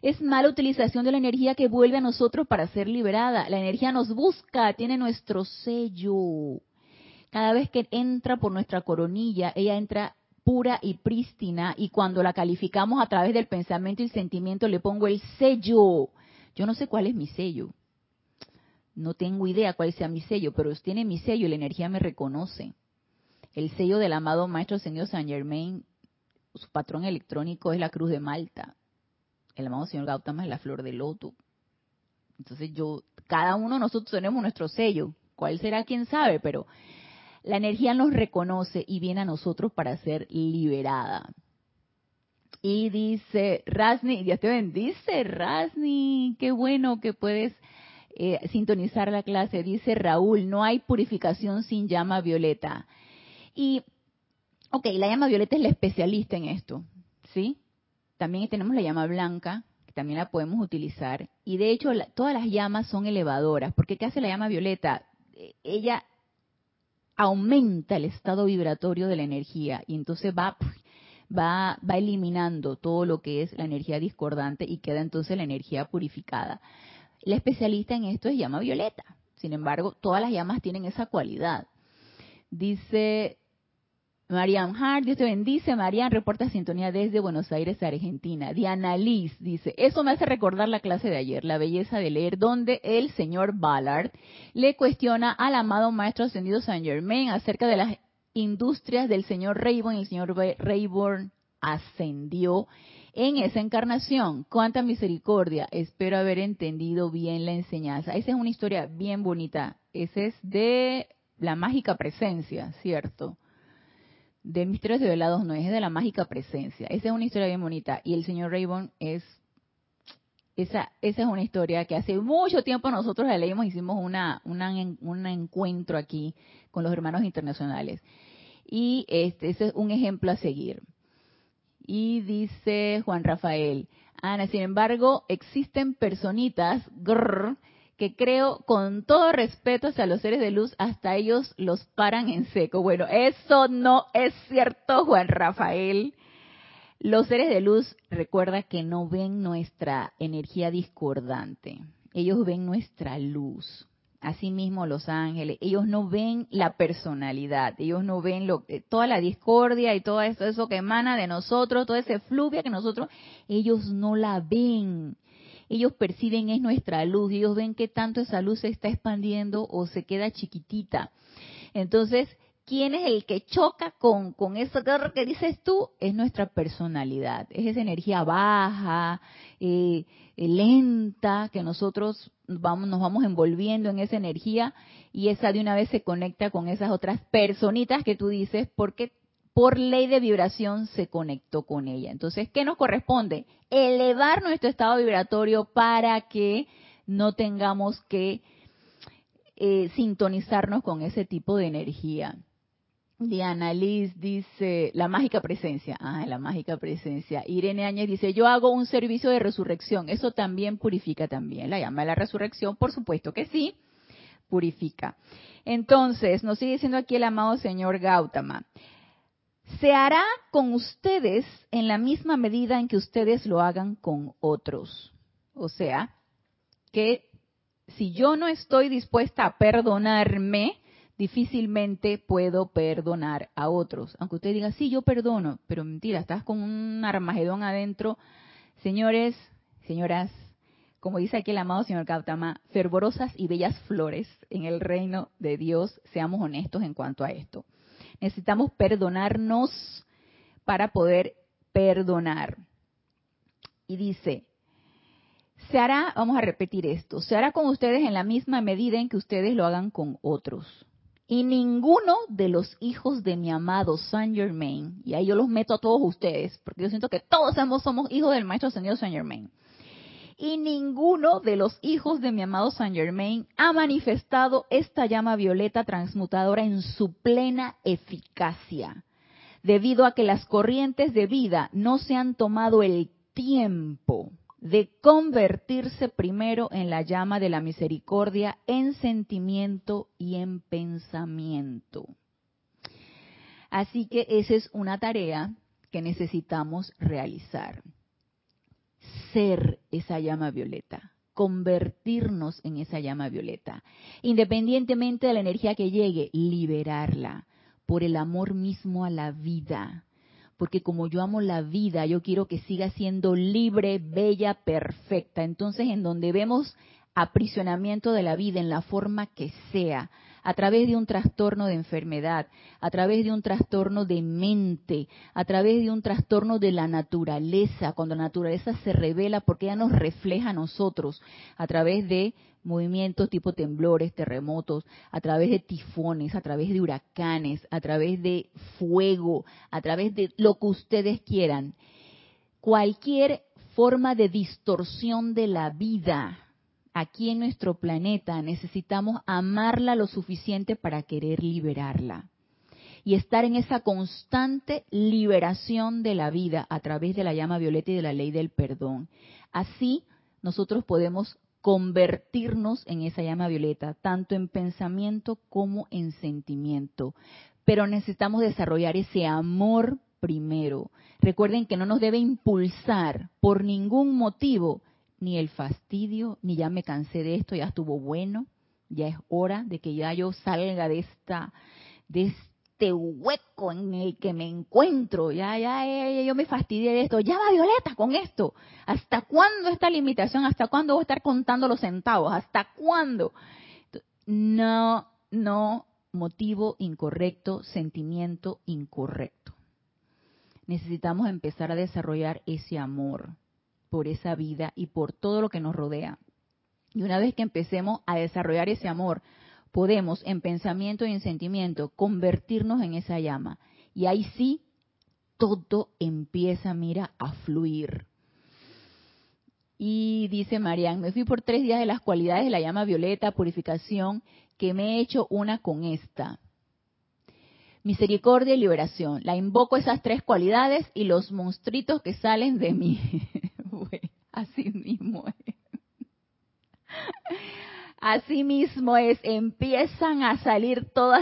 es mala utilización de la energía que vuelve a nosotros para ser liberada. La energía nos busca, tiene nuestro sello. Cada vez que entra por nuestra coronilla, ella entra pura y prístina y cuando la calificamos a través del pensamiento y sentimiento le pongo el sello. Yo no sé cuál es mi sello. No tengo idea cuál sea mi sello, pero tiene mi sello y la energía me reconoce. El sello del amado Maestro Señor Saint Germain, su patrón electrónico es la cruz de Malta. El amado Señor Gautama es la flor de loto. Entonces yo, cada uno de nosotros tenemos nuestro sello. ¿Cuál será? ¿Quién sabe? Pero la energía nos reconoce y viene a nosotros para ser liberada. Y dice Rasni, Dios te bendice, Rasni, qué bueno que puedes eh, sintonizar la clase. Dice Raúl, no hay purificación sin llama violeta. Y, ok, la llama violeta es la especialista en esto, ¿sí? También tenemos la llama blanca, que también la podemos utilizar. Y de hecho, todas las llamas son elevadoras, porque ¿qué hace la llama violeta? Eh, ella aumenta el estado vibratorio de la energía y entonces va va, va eliminando todo lo que es la energía discordante y queda entonces la energía purificada. La especialista en esto es llama violeta. Sin embargo, todas las llamas tienen esa cualidad. Dice Marian Hart, Dios te bendice. Marian reporta sintonía desde Buenos Aires, Argentina. Diana Liz dice, eso me hace recordar la clase de ayer, la belleza de leer, donde el señor Ballard le cuestiona al amado maestro ascendido Saint Germain acerca de las industrias del señor Rayborn y el señor Rayborn ascendió en esa encarnación. Cuánta misericordia. Espero haber entendido bien la enseñanza. Esa es una historia bien bonita. Esa es de la mágica presencia, ¿cierto? De Misterios de Velados no, es de la mágica presencia. Esa es una historia bien bonita. Y el señor Rayborn es esa, esa es una historia que hace mucho tiempo nosotros la leímos, hicimos una, un encuentro aquí con los hermanos internacionales. Y este, ese es un ejemplo a seguir. Y dice Juan Rafael, Ana, sin embargo, existen personitas que creo con todo respeto hacia los seres de luz, hasta ellos los paran en seco. Bueno, eso no es cierto, Juan Rafael. Los seres de luz, recuerda que no ven nuestra energía discordante, ellos ven nuestra luz. Asimismo los ángeles, ellos no ven la personalidad, ellos no ven lo, eh, toda la discordia y todo eso, eso que emana de nosotros, toda esa fluvia que nosotros, ellos no la ven. Ellos perciben es nuestra luz, ellos ven que tanto esa luz se está expandiendo o se queda chiquitita. Entonces, quién es el que choca con, con eso que dices tú, es nuestra personalidad, es esa energía baja, eh, eh, lenta, que nosotros vamos, nos vamos envolviendo en esa energía y esa de una vez se conecta con esas otras personitas que tú dices, porque por ley de vibración se conectó con ella. Entonces, ¿qué nos corresponde? Elevar nuestro estado vibratorio para que no tengamos que eh, sintonizarnos con ese tipo de energía. Diana Liz dice, la mágica presencia. Ah, la mágica presencia. Irene Áñez dice, yo hago un servicio de resurrección. Eso también purifica también. La llama de la resurrección, por supuesto que sí, purifica. Entonces, nos sigue diciendo aquí el amado señor Gautama. Se hará con ustedes en la misma medida en que ustedes lo hagan con otros. O sea, que si yo no estoy dispuesta a perdonarme, difícilmente puedo perdonar a otros. Aunque usted diga, sí, yo perdono, pero mentira, estás con un armagedón adentro. Señores, señoras, como dice aquí el amado señor Gautama, fervorosas y bellas flores en el reino de Dios, seamos honestos en cuanto a esto. Necesitamos perdonarnos para poder perdonar. Y dice, se hará, vamos a repetir esto, se hará con ustedes en la misma medida en que ustedes lo hagan con otros. Y ninguno de los hijos de mi amado Saint Germain, y ahí yo los meto a todos ustedes, porque yo siento que todos somos, somos hijos del Maestro Ascendido Saint Germain. Y ninguno de los hijos de mi amado Saint Germain ha manifestado esta llama violeta transmutadora en su plena eficacia, debido a que las corrientes de vida no se han tomado el tiempo de convertirse primero en la llama de la misericordia en sentimiento y en pensamiento. Así que esa es una tarea que necesitamos realizar. Ser esa llama violeta, convertirnos en esa llama violeta, independientemente de la energía que llegue, liberarla por el amor mismo a la vida, porque como yo amo la vida, yo quiero que siga siendo libre, bella, perfecta. Entonces, en donde vemos aprisionamiento de la vida en la forma que sea, a través de un trastorno de enfermedad, a través de un trastorno de mente, a través de un trastorno de la naturaleza, cuando la naturaleza se revela porque ella nos refleja a nosotros, a través de movimientos tipo temblores, terremotos, a través de tifones, a través de huracanes, a través de fuego, a través de lo que ustedes quieran. Cualquier forma de distorsión de la vida aquí en nuestro planeta necesitamos amarla lo suficiente para querer liberarla y estar en esa constante liberación de la vida a través de la llama violeta y de la ley del perdón. Así nosotros podemos convertirnos en esa llama violeta, tanto en pensamiento como en sentimiento. Pero necesitamos desarrollar ese amor primero. Recuerden que no nos debe impulsar por ningún motivo ni el fastidio, ni ya me cansé de esto, ya estuvo bueno, ya es hora de que ya yo salga de esta, de este hueco en el que me encuentro, ya, ya, ya, yo me fastidié de esto, ya va Violeta con esto, ¿hasta cuándo esta limitación? ¿Hasta cuándo voy a estar contando los centavos? ¿Hasta cuándo? No, no, motivo incorrecto, sentimiento incorrecto. Necesitamos empezar a desarrollar ese amor por esa vida y por todo lo que nos rodea. Y una vez que empecemos a desarrollar ese amor, podemos en pensamiento y en sentimiento convertirnos en esa llama. Y ahí sí, todo empieza, mira, a fluir. Y dice Marian, me fui por tres días de las cualidades de la llama violeta, purificación, que me he hecho una con esta. Misericordia y liberación. La invoco esas tres cualidades y los monstruitos que salen de mí. Así mismo es. Así mismo es, empiezan a salir todos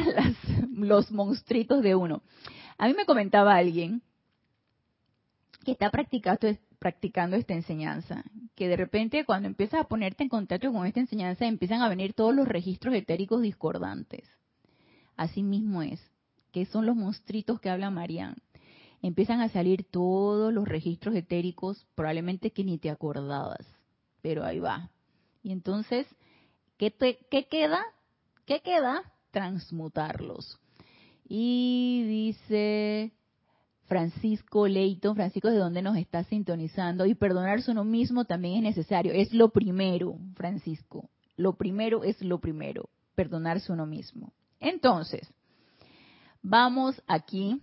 los monstruitos de uno. A mí me comentaba alguien que está practicando, practicando esta enseñanza, que de repente cuando empiezas a ponerte en contacto con esta enseñanza empiezan a venir todos los registros etéricos discordantes. Así mismo es, que son los monstruitos que habla Marian empiezan a salir todos los registros etéricos, probablemente que ni te acordabas, pero ahí va. Y entonces, ¿qué, qué queda? ¿Qué queda? Transmutarlos. Y dice Francisco Leito, Francisco, ¿de dónde nos está sintonizando? Y perdonarse uno mismo también es necesario. Es lo primero, Francisco. Lo primero es lo primero, perdonarse uno mismo. Entonces, vamos aquí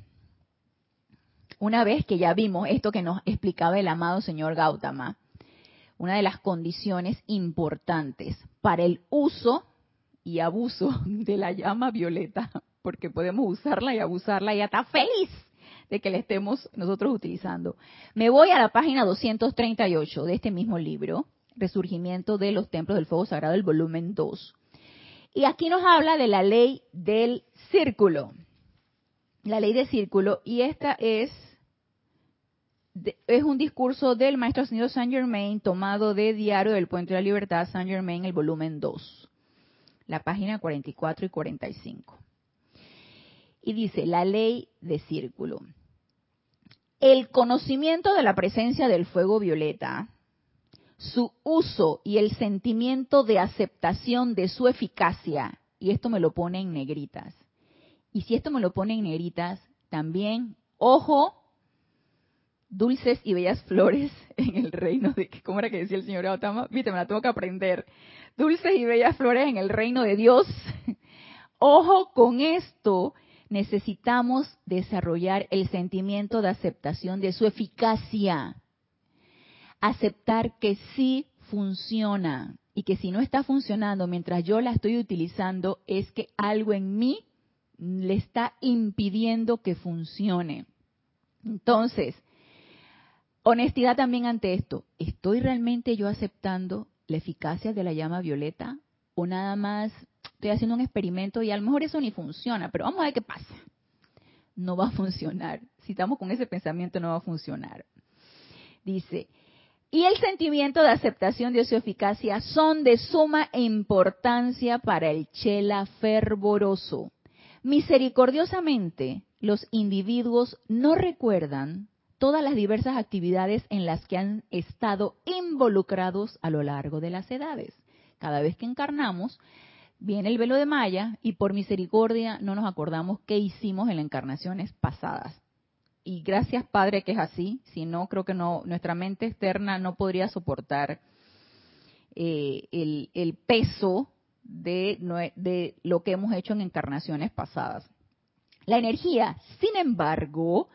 una vez que ya vimos esto que nos explicaba el amado señor Gautama, una de las condiciones importantes para el uso y abuso de la llama violeta, porque podemos usarla y abusarla y está feliz de que la estemos nosotros utilizando. Me voy a la página 238 de este mismo libro, Resurgimiento de los Templos del Fuego Sagrado, el volumen 2. Y aquí nos habla de la ley del círculo. La ley del círculo, y esta es es un discurso del maestro ascendido Saint Germain tomado de Diario del Puente de la Libertad, Saint Germain, el volumen 2, la página 44 y 45. Y dice, la ley de círculo. El conocimiento de la presencia del fuego violeta, su uso y el sentimiento de aceptación de su eficacia, y esto me lo pone en negritas. Y si esto me lo pone en negritas, también, ojo, dulces y bellas flores en el reino de, ¿cómo era que decía el señor Gautama? Viste, me la tengo que aprender. Dulces y bellas flores en el reino de Dios. Ojo con esto, necesitamos desarrollar el sentimiento de aceptación de su eficacia. Aceptar que sí funciona y que si no está funcionando mientras yo la estoy utilizando es que algo en mí le está impidiendo que funcione. Entonces, Honestidad también ante esto. ¿Estoy realmente yo aceptando la eficacia de la llama violeta? ¿O nada más estoy haciendo un experimento y a lo mejor eso ni funciona, pero vamos a ver qué pasa? No va a funcionar. Si estamos con ese pensamiento no va a funcionar. Dice, y el sentimiento de aceptación de su eficacia son de suma importancia para el chela fervoroso. Misericordiosamente, los individuos no recuerdan todas las diversas actividades en las que han estado involucrados a lo largo de las edades. Cada vez que encarnamos, viene el velo de Maya y por misericordia no nos acordamos qué hicimos en las encarnaciones pasadas. Y gracias Padre que es así, si no creo que no nuestra mente externa no podría soportar eh, el, peso de lo que hemos hecho en encarnaciones pasadas. La energía, sin embargo,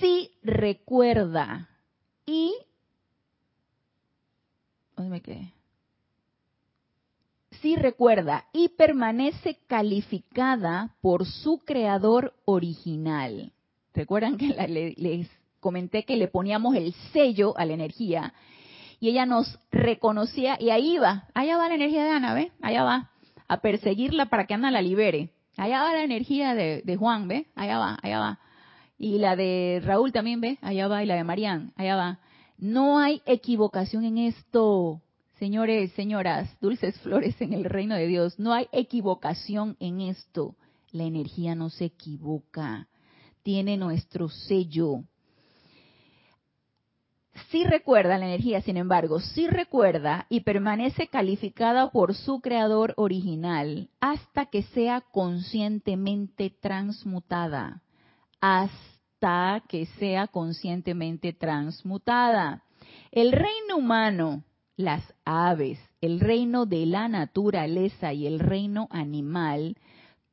sí recuerda y... ¿Dónde me quedé? Sí recuerda y permanece calificada por su creador original. ¿Recuerdan que les comenté que le poníamos el sello a la energía? Y ella nos reconocía y ahí va, allá va la energía de Ana, ¿ve? Allá va, a perseguirla para que Ana la libere. Allá va la energía de, de Juan, ¿ve? Allá va, allá va. Y la de Raúl también, ¿ve? Allá va. Y la de Marían, allá va. No hay equivocación en esto. Señores, señoras, dulces flores en el reino de Dios, no hay equivocación en esto. La energía no se equivoca, tiene nuestro sello. Sí recuerda la energía, sin embargo, sí recuerda y permanece calificada por su creador original hasta que sea conscientemente transmutada hasta que sea conscientemente transmutada. El reino humano, las aves, el reino de la naturaleza y el reino animal,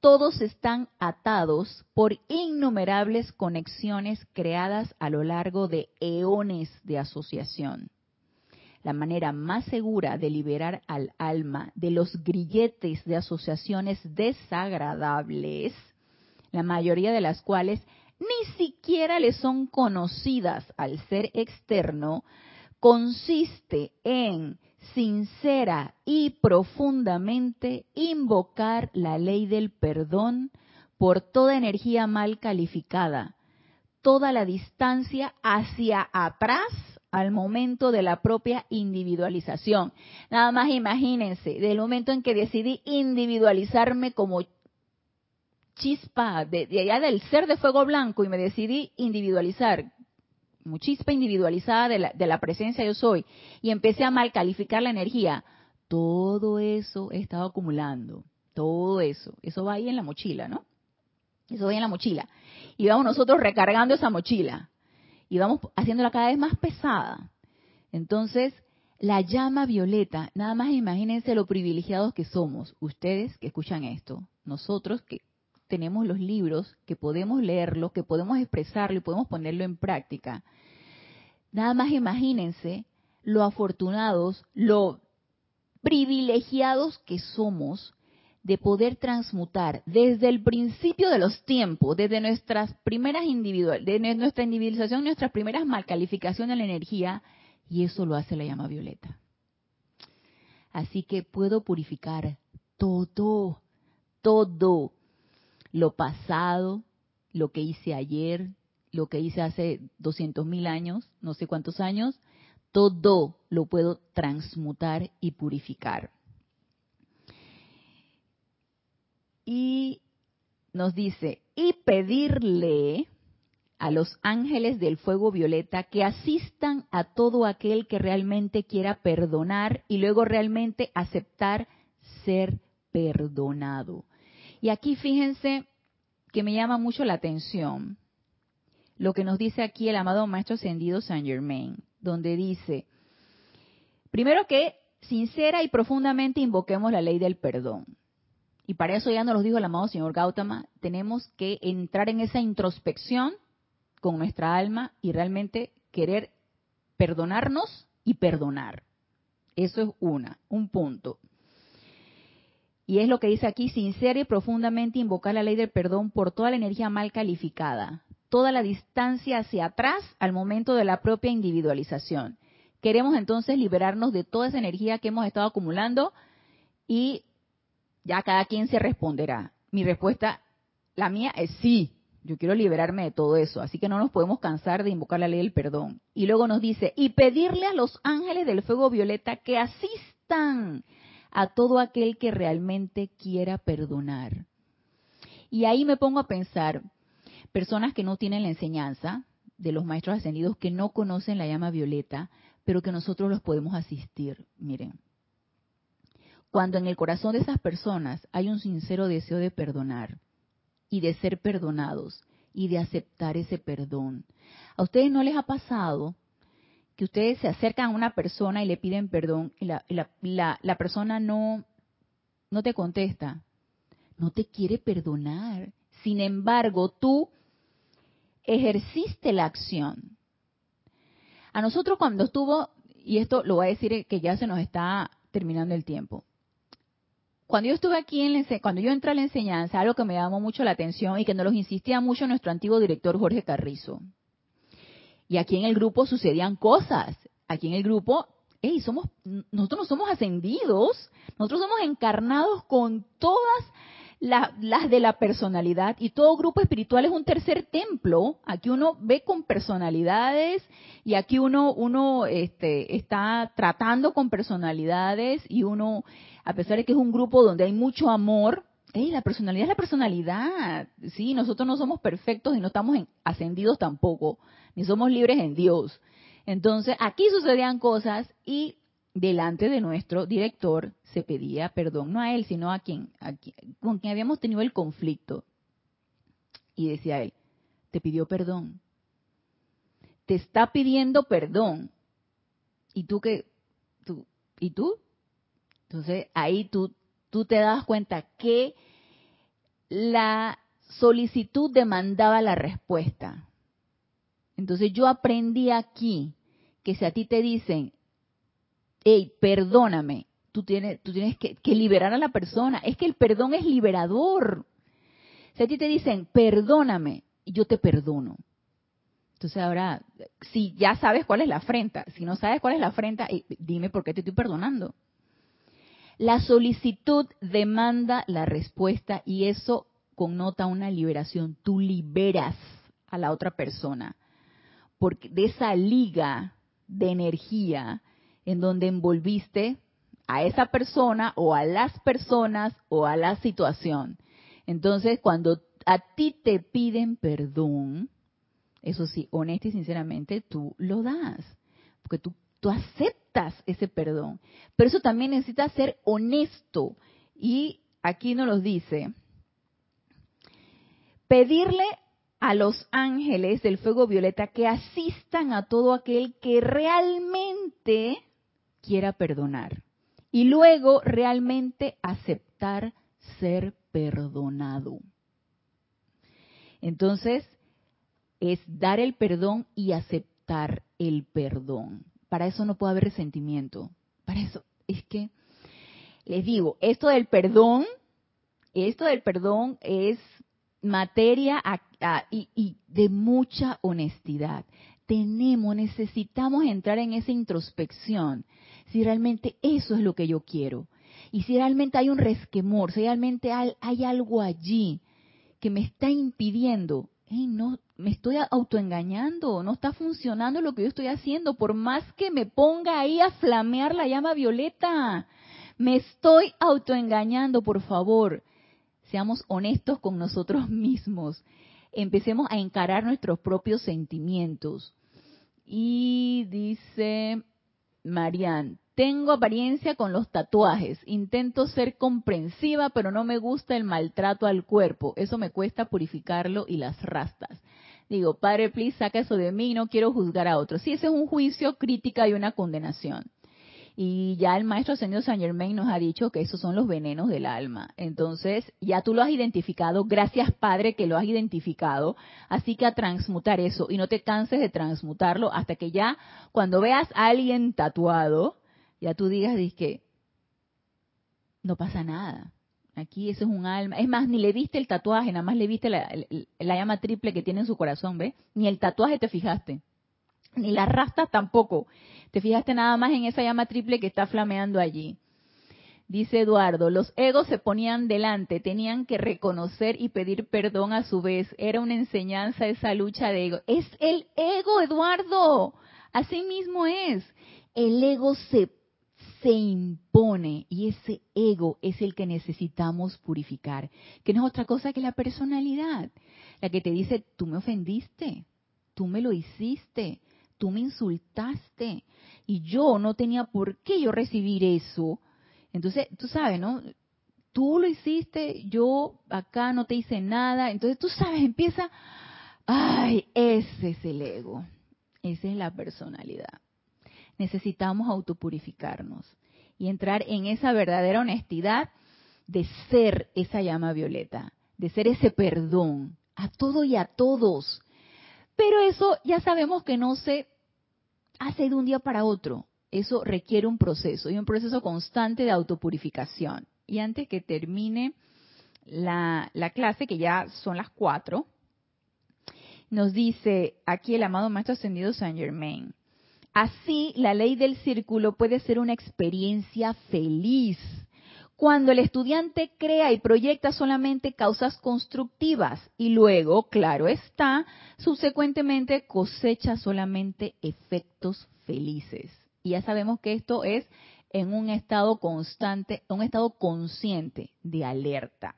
todos están atados por innumerables conexiones creadas a lo largo de eones de asociación. La manera más segura de liberar al alma de los grilletes de asociaciones desagradables, la mayoría de las cuales ni siquiera le son conocidas al ser externo, consiste en sincera y profundamente invocar la ley del perdón por toda energía mal calificada, toda la distancia hacia atrás al momento de la propia individualización. Nada más imagínense, del momento en que decidí individualizarme como chispa de, allá del ser de fuego blanco y me decidí individualizar, chispa individualizada de la, de la presencia yo soy, y empecé a mal calificar la energía, todo eso he estado acumulando, todo eso, eso va ahí en la mochila, ¿no? Eso va ahí en la mochila. Y vamos nosotros recargando esa mochila y vamos haciéndola cada vez más pesada. Entonces, la llama violeta, nada más imagínense lo privilegiados que somos, ustedes que escuchan esto, nosotros que tenemos los libros, que podemos leerlo, que podemos expresarlo y podemos ponerlo en práctica. Nada más imagínense lo afortunados, lo privilegiados que somos de poder transmutar desde el principio de los tiempos, desde nuestras primeras individual, de nuestra individualización, nuestras primeras malcalificaciones de la energía, y eso lo hace la llama violeta. Así que puedo purificar todo, todo, lo pasado, lo que hice ayer, lo que hice hace 200 mil años, no sé cuántos años, todo lo puedo transmutar y purificar. Y nos dice, y pedirle a los ángeles del fuego violeta que asistan a todo aquel que realmente quiera perdonar y luego realmente aceptar ser perdonado. Y aquí fíjense que me llama mucho la atención lo que nos dice aquí el amado Maestro Ascendido Saint Germain, donde dice, primero que sincera y profundamente invoquemos la ley del perdón. Y para eso ya nos lo dijo el amado señor Gautama, tenemos que entrar en esa introspección con nuestra alma y realmente querer perdonarnos y perdonar. Eso es una, un punto. Y es lo que dice aquí, sincera y profundamente invocar la ley del perdón por toda la energía mal calificada, toda la distancia hacia atrás al momento de la propia individualización. Queremos entonces liberarnos de toda esa energía que hemos estado acumulando y ya cada quien se responderá. Mi respuesta, la mía es sí, yo quiero liberarme de todo eso, así que no nos podemos cansar de invocar la ley del perdón. Y luego nos dice, y pedirle a los ángeles del fuego violeta que asistan a todo aquel que realmente quiera perdonar. Y ahí me pongo a pensar, personas que no tienen la enseñanza de los maestros ascendidos, que no conocen la llama violeta, pero que nosotros los podemos asistir. Miren, cuando en el corazón de esas personas hay un sincero deseo de perdonar y de ser perdonados y de aceptar ese perdón, ¿a ustedes no les ha pasado que ustedes se acercan a una persona y le piden perdón y la, la, la, persona no, no te contesta, no te quiere perdonar. Sin embargo, tú ejerciste la acción. A nosotros cuando estuvo, y esto lo voy a decir que ya se nos está terminando el tiempo. Cuando yo estuve aquí, en cuando yo entré a la enseñanza, algo que me llamó mucho la atención y que nos lo insistía mucho nuestro antiguo director Jorge Carrizo, y aquí en el grupo sucedían cosas. Aquí en el grupo, hey, somos, nosotros no somos ascendidos, nosotros somos encarnados con todas las de la personalidad y todo grupo espiritual es un tercer templo. Aquí uno ve con personalidades y aquí uno, uno este, está tratando con personalidades y uno, a pesar de que es un grupo donde hay mucho amor, hey, la personalidad es la personalidad. Sí, nosotros no somos perfectos y no estamos ascendidos tampoco ni somos libres en Dios. Entonces, aquí sucedían cosas y delante de nuestro director se pedía perdón, no a él, sino a quien, con quien habíamos tenido el conflicto. Y decía él, te pidió perdón. Te está pidiendo perdón. ¿Y tú qué? ¿Tú? ¿Y tú? Entonces, ahí tú, tú te das cuenta que la solicitud demandaba la respuesta. Entonces yo aprendí aquí que si a ti te dicen, hey, perdóname, tú tienes, tú tienes que, liberar a la persona. Es que el perdón es liberador. Si a ti te dicen, perdóname, yo te perdono. Entonces ahora, si ya sabes cuál es la afrenta, si no sabes cuál es la afrenta, dime por qué te estoy perdonando. La solicitud demanda la respuesta y eso connota una liberación. Tú liberas a la otra persona porque de esa liga de energía en donde envolviste a esa persona o a las personas o a la situación. Entonces, cuando a ti te piden perdón, eso sí, honesta y sinceramente, tú lo das, porque tú, tú aceptas ese perdón. Pero eso también necesita ser honesto. Y aquí nos lo dice, pedirle a los ángeles del fuego violeta que asistan a todo aquel que realmente quiera perdonar y luego realmente aceptar ser perdonado. Entonces, es dar el perdón y aceptar el perdón. Para eso no puede haber resentimiento. Para eso es que, les digo, esto del perdón, esto del perdón es materia y, de mucha honestidad. Tenemos, necesitamos entrar en esa introspección, si realmente eso es lo que yo quiero. Y si realmente hay un resquemor, si realmente hay, algo allí que me está impidiendo, no, me estoy autoengañando, no está funcionando lo que yo estoy haciendo, por más que me ponga ahí a flamear la llama violeta, me estoy autoengañando, por favor seamos honestos con nosotros mismos, empecemos a encarar nuestros propios sentimientos. Y dice Marian, tengo apariencia con los tatuajes, intento ser comprensiva, pero no me gusta el maltrato al cuerpo, eso me cuesta purificarlo y las rastas. Digo, padre, please, saca eso de mí, no quiero juzgar a otros. Si ese es un juicio, crítica y una condenación. Y ya el maestro ascendido Saint Germain nos ha dicho que esos son los venenos del alma. Entonces, ya tú lo has identificado. Gracias, Padre, que lo has identificado. Así que a transmutar eso. Y no te canses de transmutarlo hasta que ya, cuando veas a alguien tatuado, ya tú digas, que no pasa nada. Aquí eso es un alma. Es más, ni le viste el tatuaje, nada más le viste la, la llama triple que tiene en su corazón, ¿ves? Ni el tatuaje te fijaste. Ni las rastas tampoco. Te fijaste nada más en esa llama triple que está flameando allí. Dice Eduardo, los egos se ponían delante, tenían que reconocer y pedir perdón a su vez. Era una enseñanza esa lucha de ego. Es el ego, Eduardo. Así mismo es. El ego se, se impone y ese ego es el que necesitamos purificar, que no es otra cosa que la personalidad, la que te dice, tú me ofendiste, tú me lo hiciste, tú me insultaste y yo no tenía por qué yo recibir eso. Entonces, tú sabes, ¿no? Tú lo hiciste, yo acá no te hice nada. Entonces, tú sabes, empieza, ay, ese es el ego, esa es la personalidad. Necesitamos autopurificarnos y entrar en esa verdadera honestidad de ser esa llama violeta, de ser ese perdón a todo y a todos. Pero eso ya sabemos que no se hace de un día para otro. Eso requiere un proceso y un proceso constante de autopurificación. Y antes que termine la, clase, que ya son las cuatro, nos dice aquí el amado Maestro Ascendido Saint Germain. Así, la ley del círculo puede ser una experiencia feliz cuando el estudiante crea y proyecta solamente causas constructivas y luego, claro está, subsecuentemente cosecha solamente efectos felices. Y ya sabemos que esto es en un estado constante, un estado consciente de alerta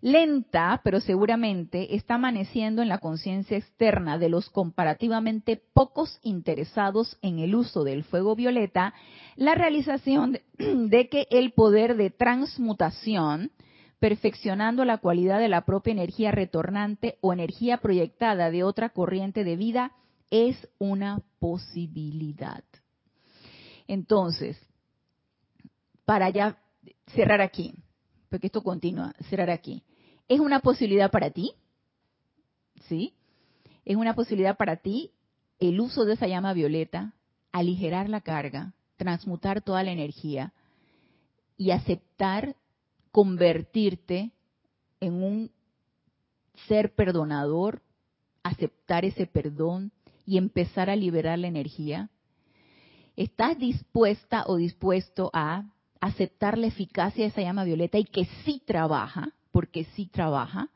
lenta, pero seguramente está amaneciendo en la conciencia externa de los comparativamente pocos interesados en el uso del fuego violeta, la realización de, que el poder de transmutación, perfeccionando la cualidad de la propia energía retornante o energía proyectada de otra corriente de vida, es una posibilidad. Entonces, para ya cerrar aquí, porque esto continúa, cerrar aquí. ¿Es una posibilidad para ti? ¿Sí? Es una posibilidad para ti el uso de esa llama violeta, aligerar la carga, transmutar toda la energía y aceptar convertirte en un ser perdonador, aceptar ese perdón y empezar a liberar la energía. ¿Estás dispuesta o dispuesto a aceptar la eficacia de esa llama violeta y que sí trabaja? porque sí trabaja,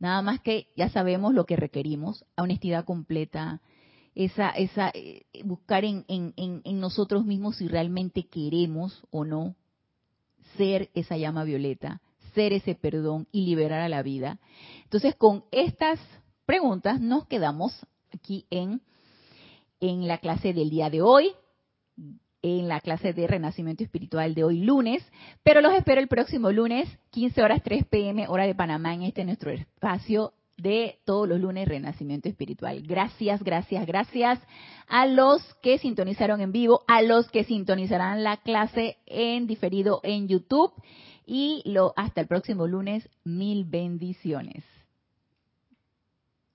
nada más que ya sabemos lo que requerimos, honestidad completa, esa, esa, eh, buscar en, en, en nosotros mismos si realmente queremos o no ser esa llama violeta, ser ese perdón y liberar a la vida. Entonces, con estas preguntas nos quedamos aquí en, en la clase del día de hoy en la clase de Renacimiento Espiritual de hoy lunes, pero los espero el próximo lunes, 15 horas 3 pm, hora de Panamá, en este nuestro espacio de todos los lunes Renacimiento Espiritual. Gracias, gracias, gracias a los que sintonizaron en vivo, a los que sintonizarán la clase en diferido en YouTube y lo hasta el próximo lunes, mil bendiciones.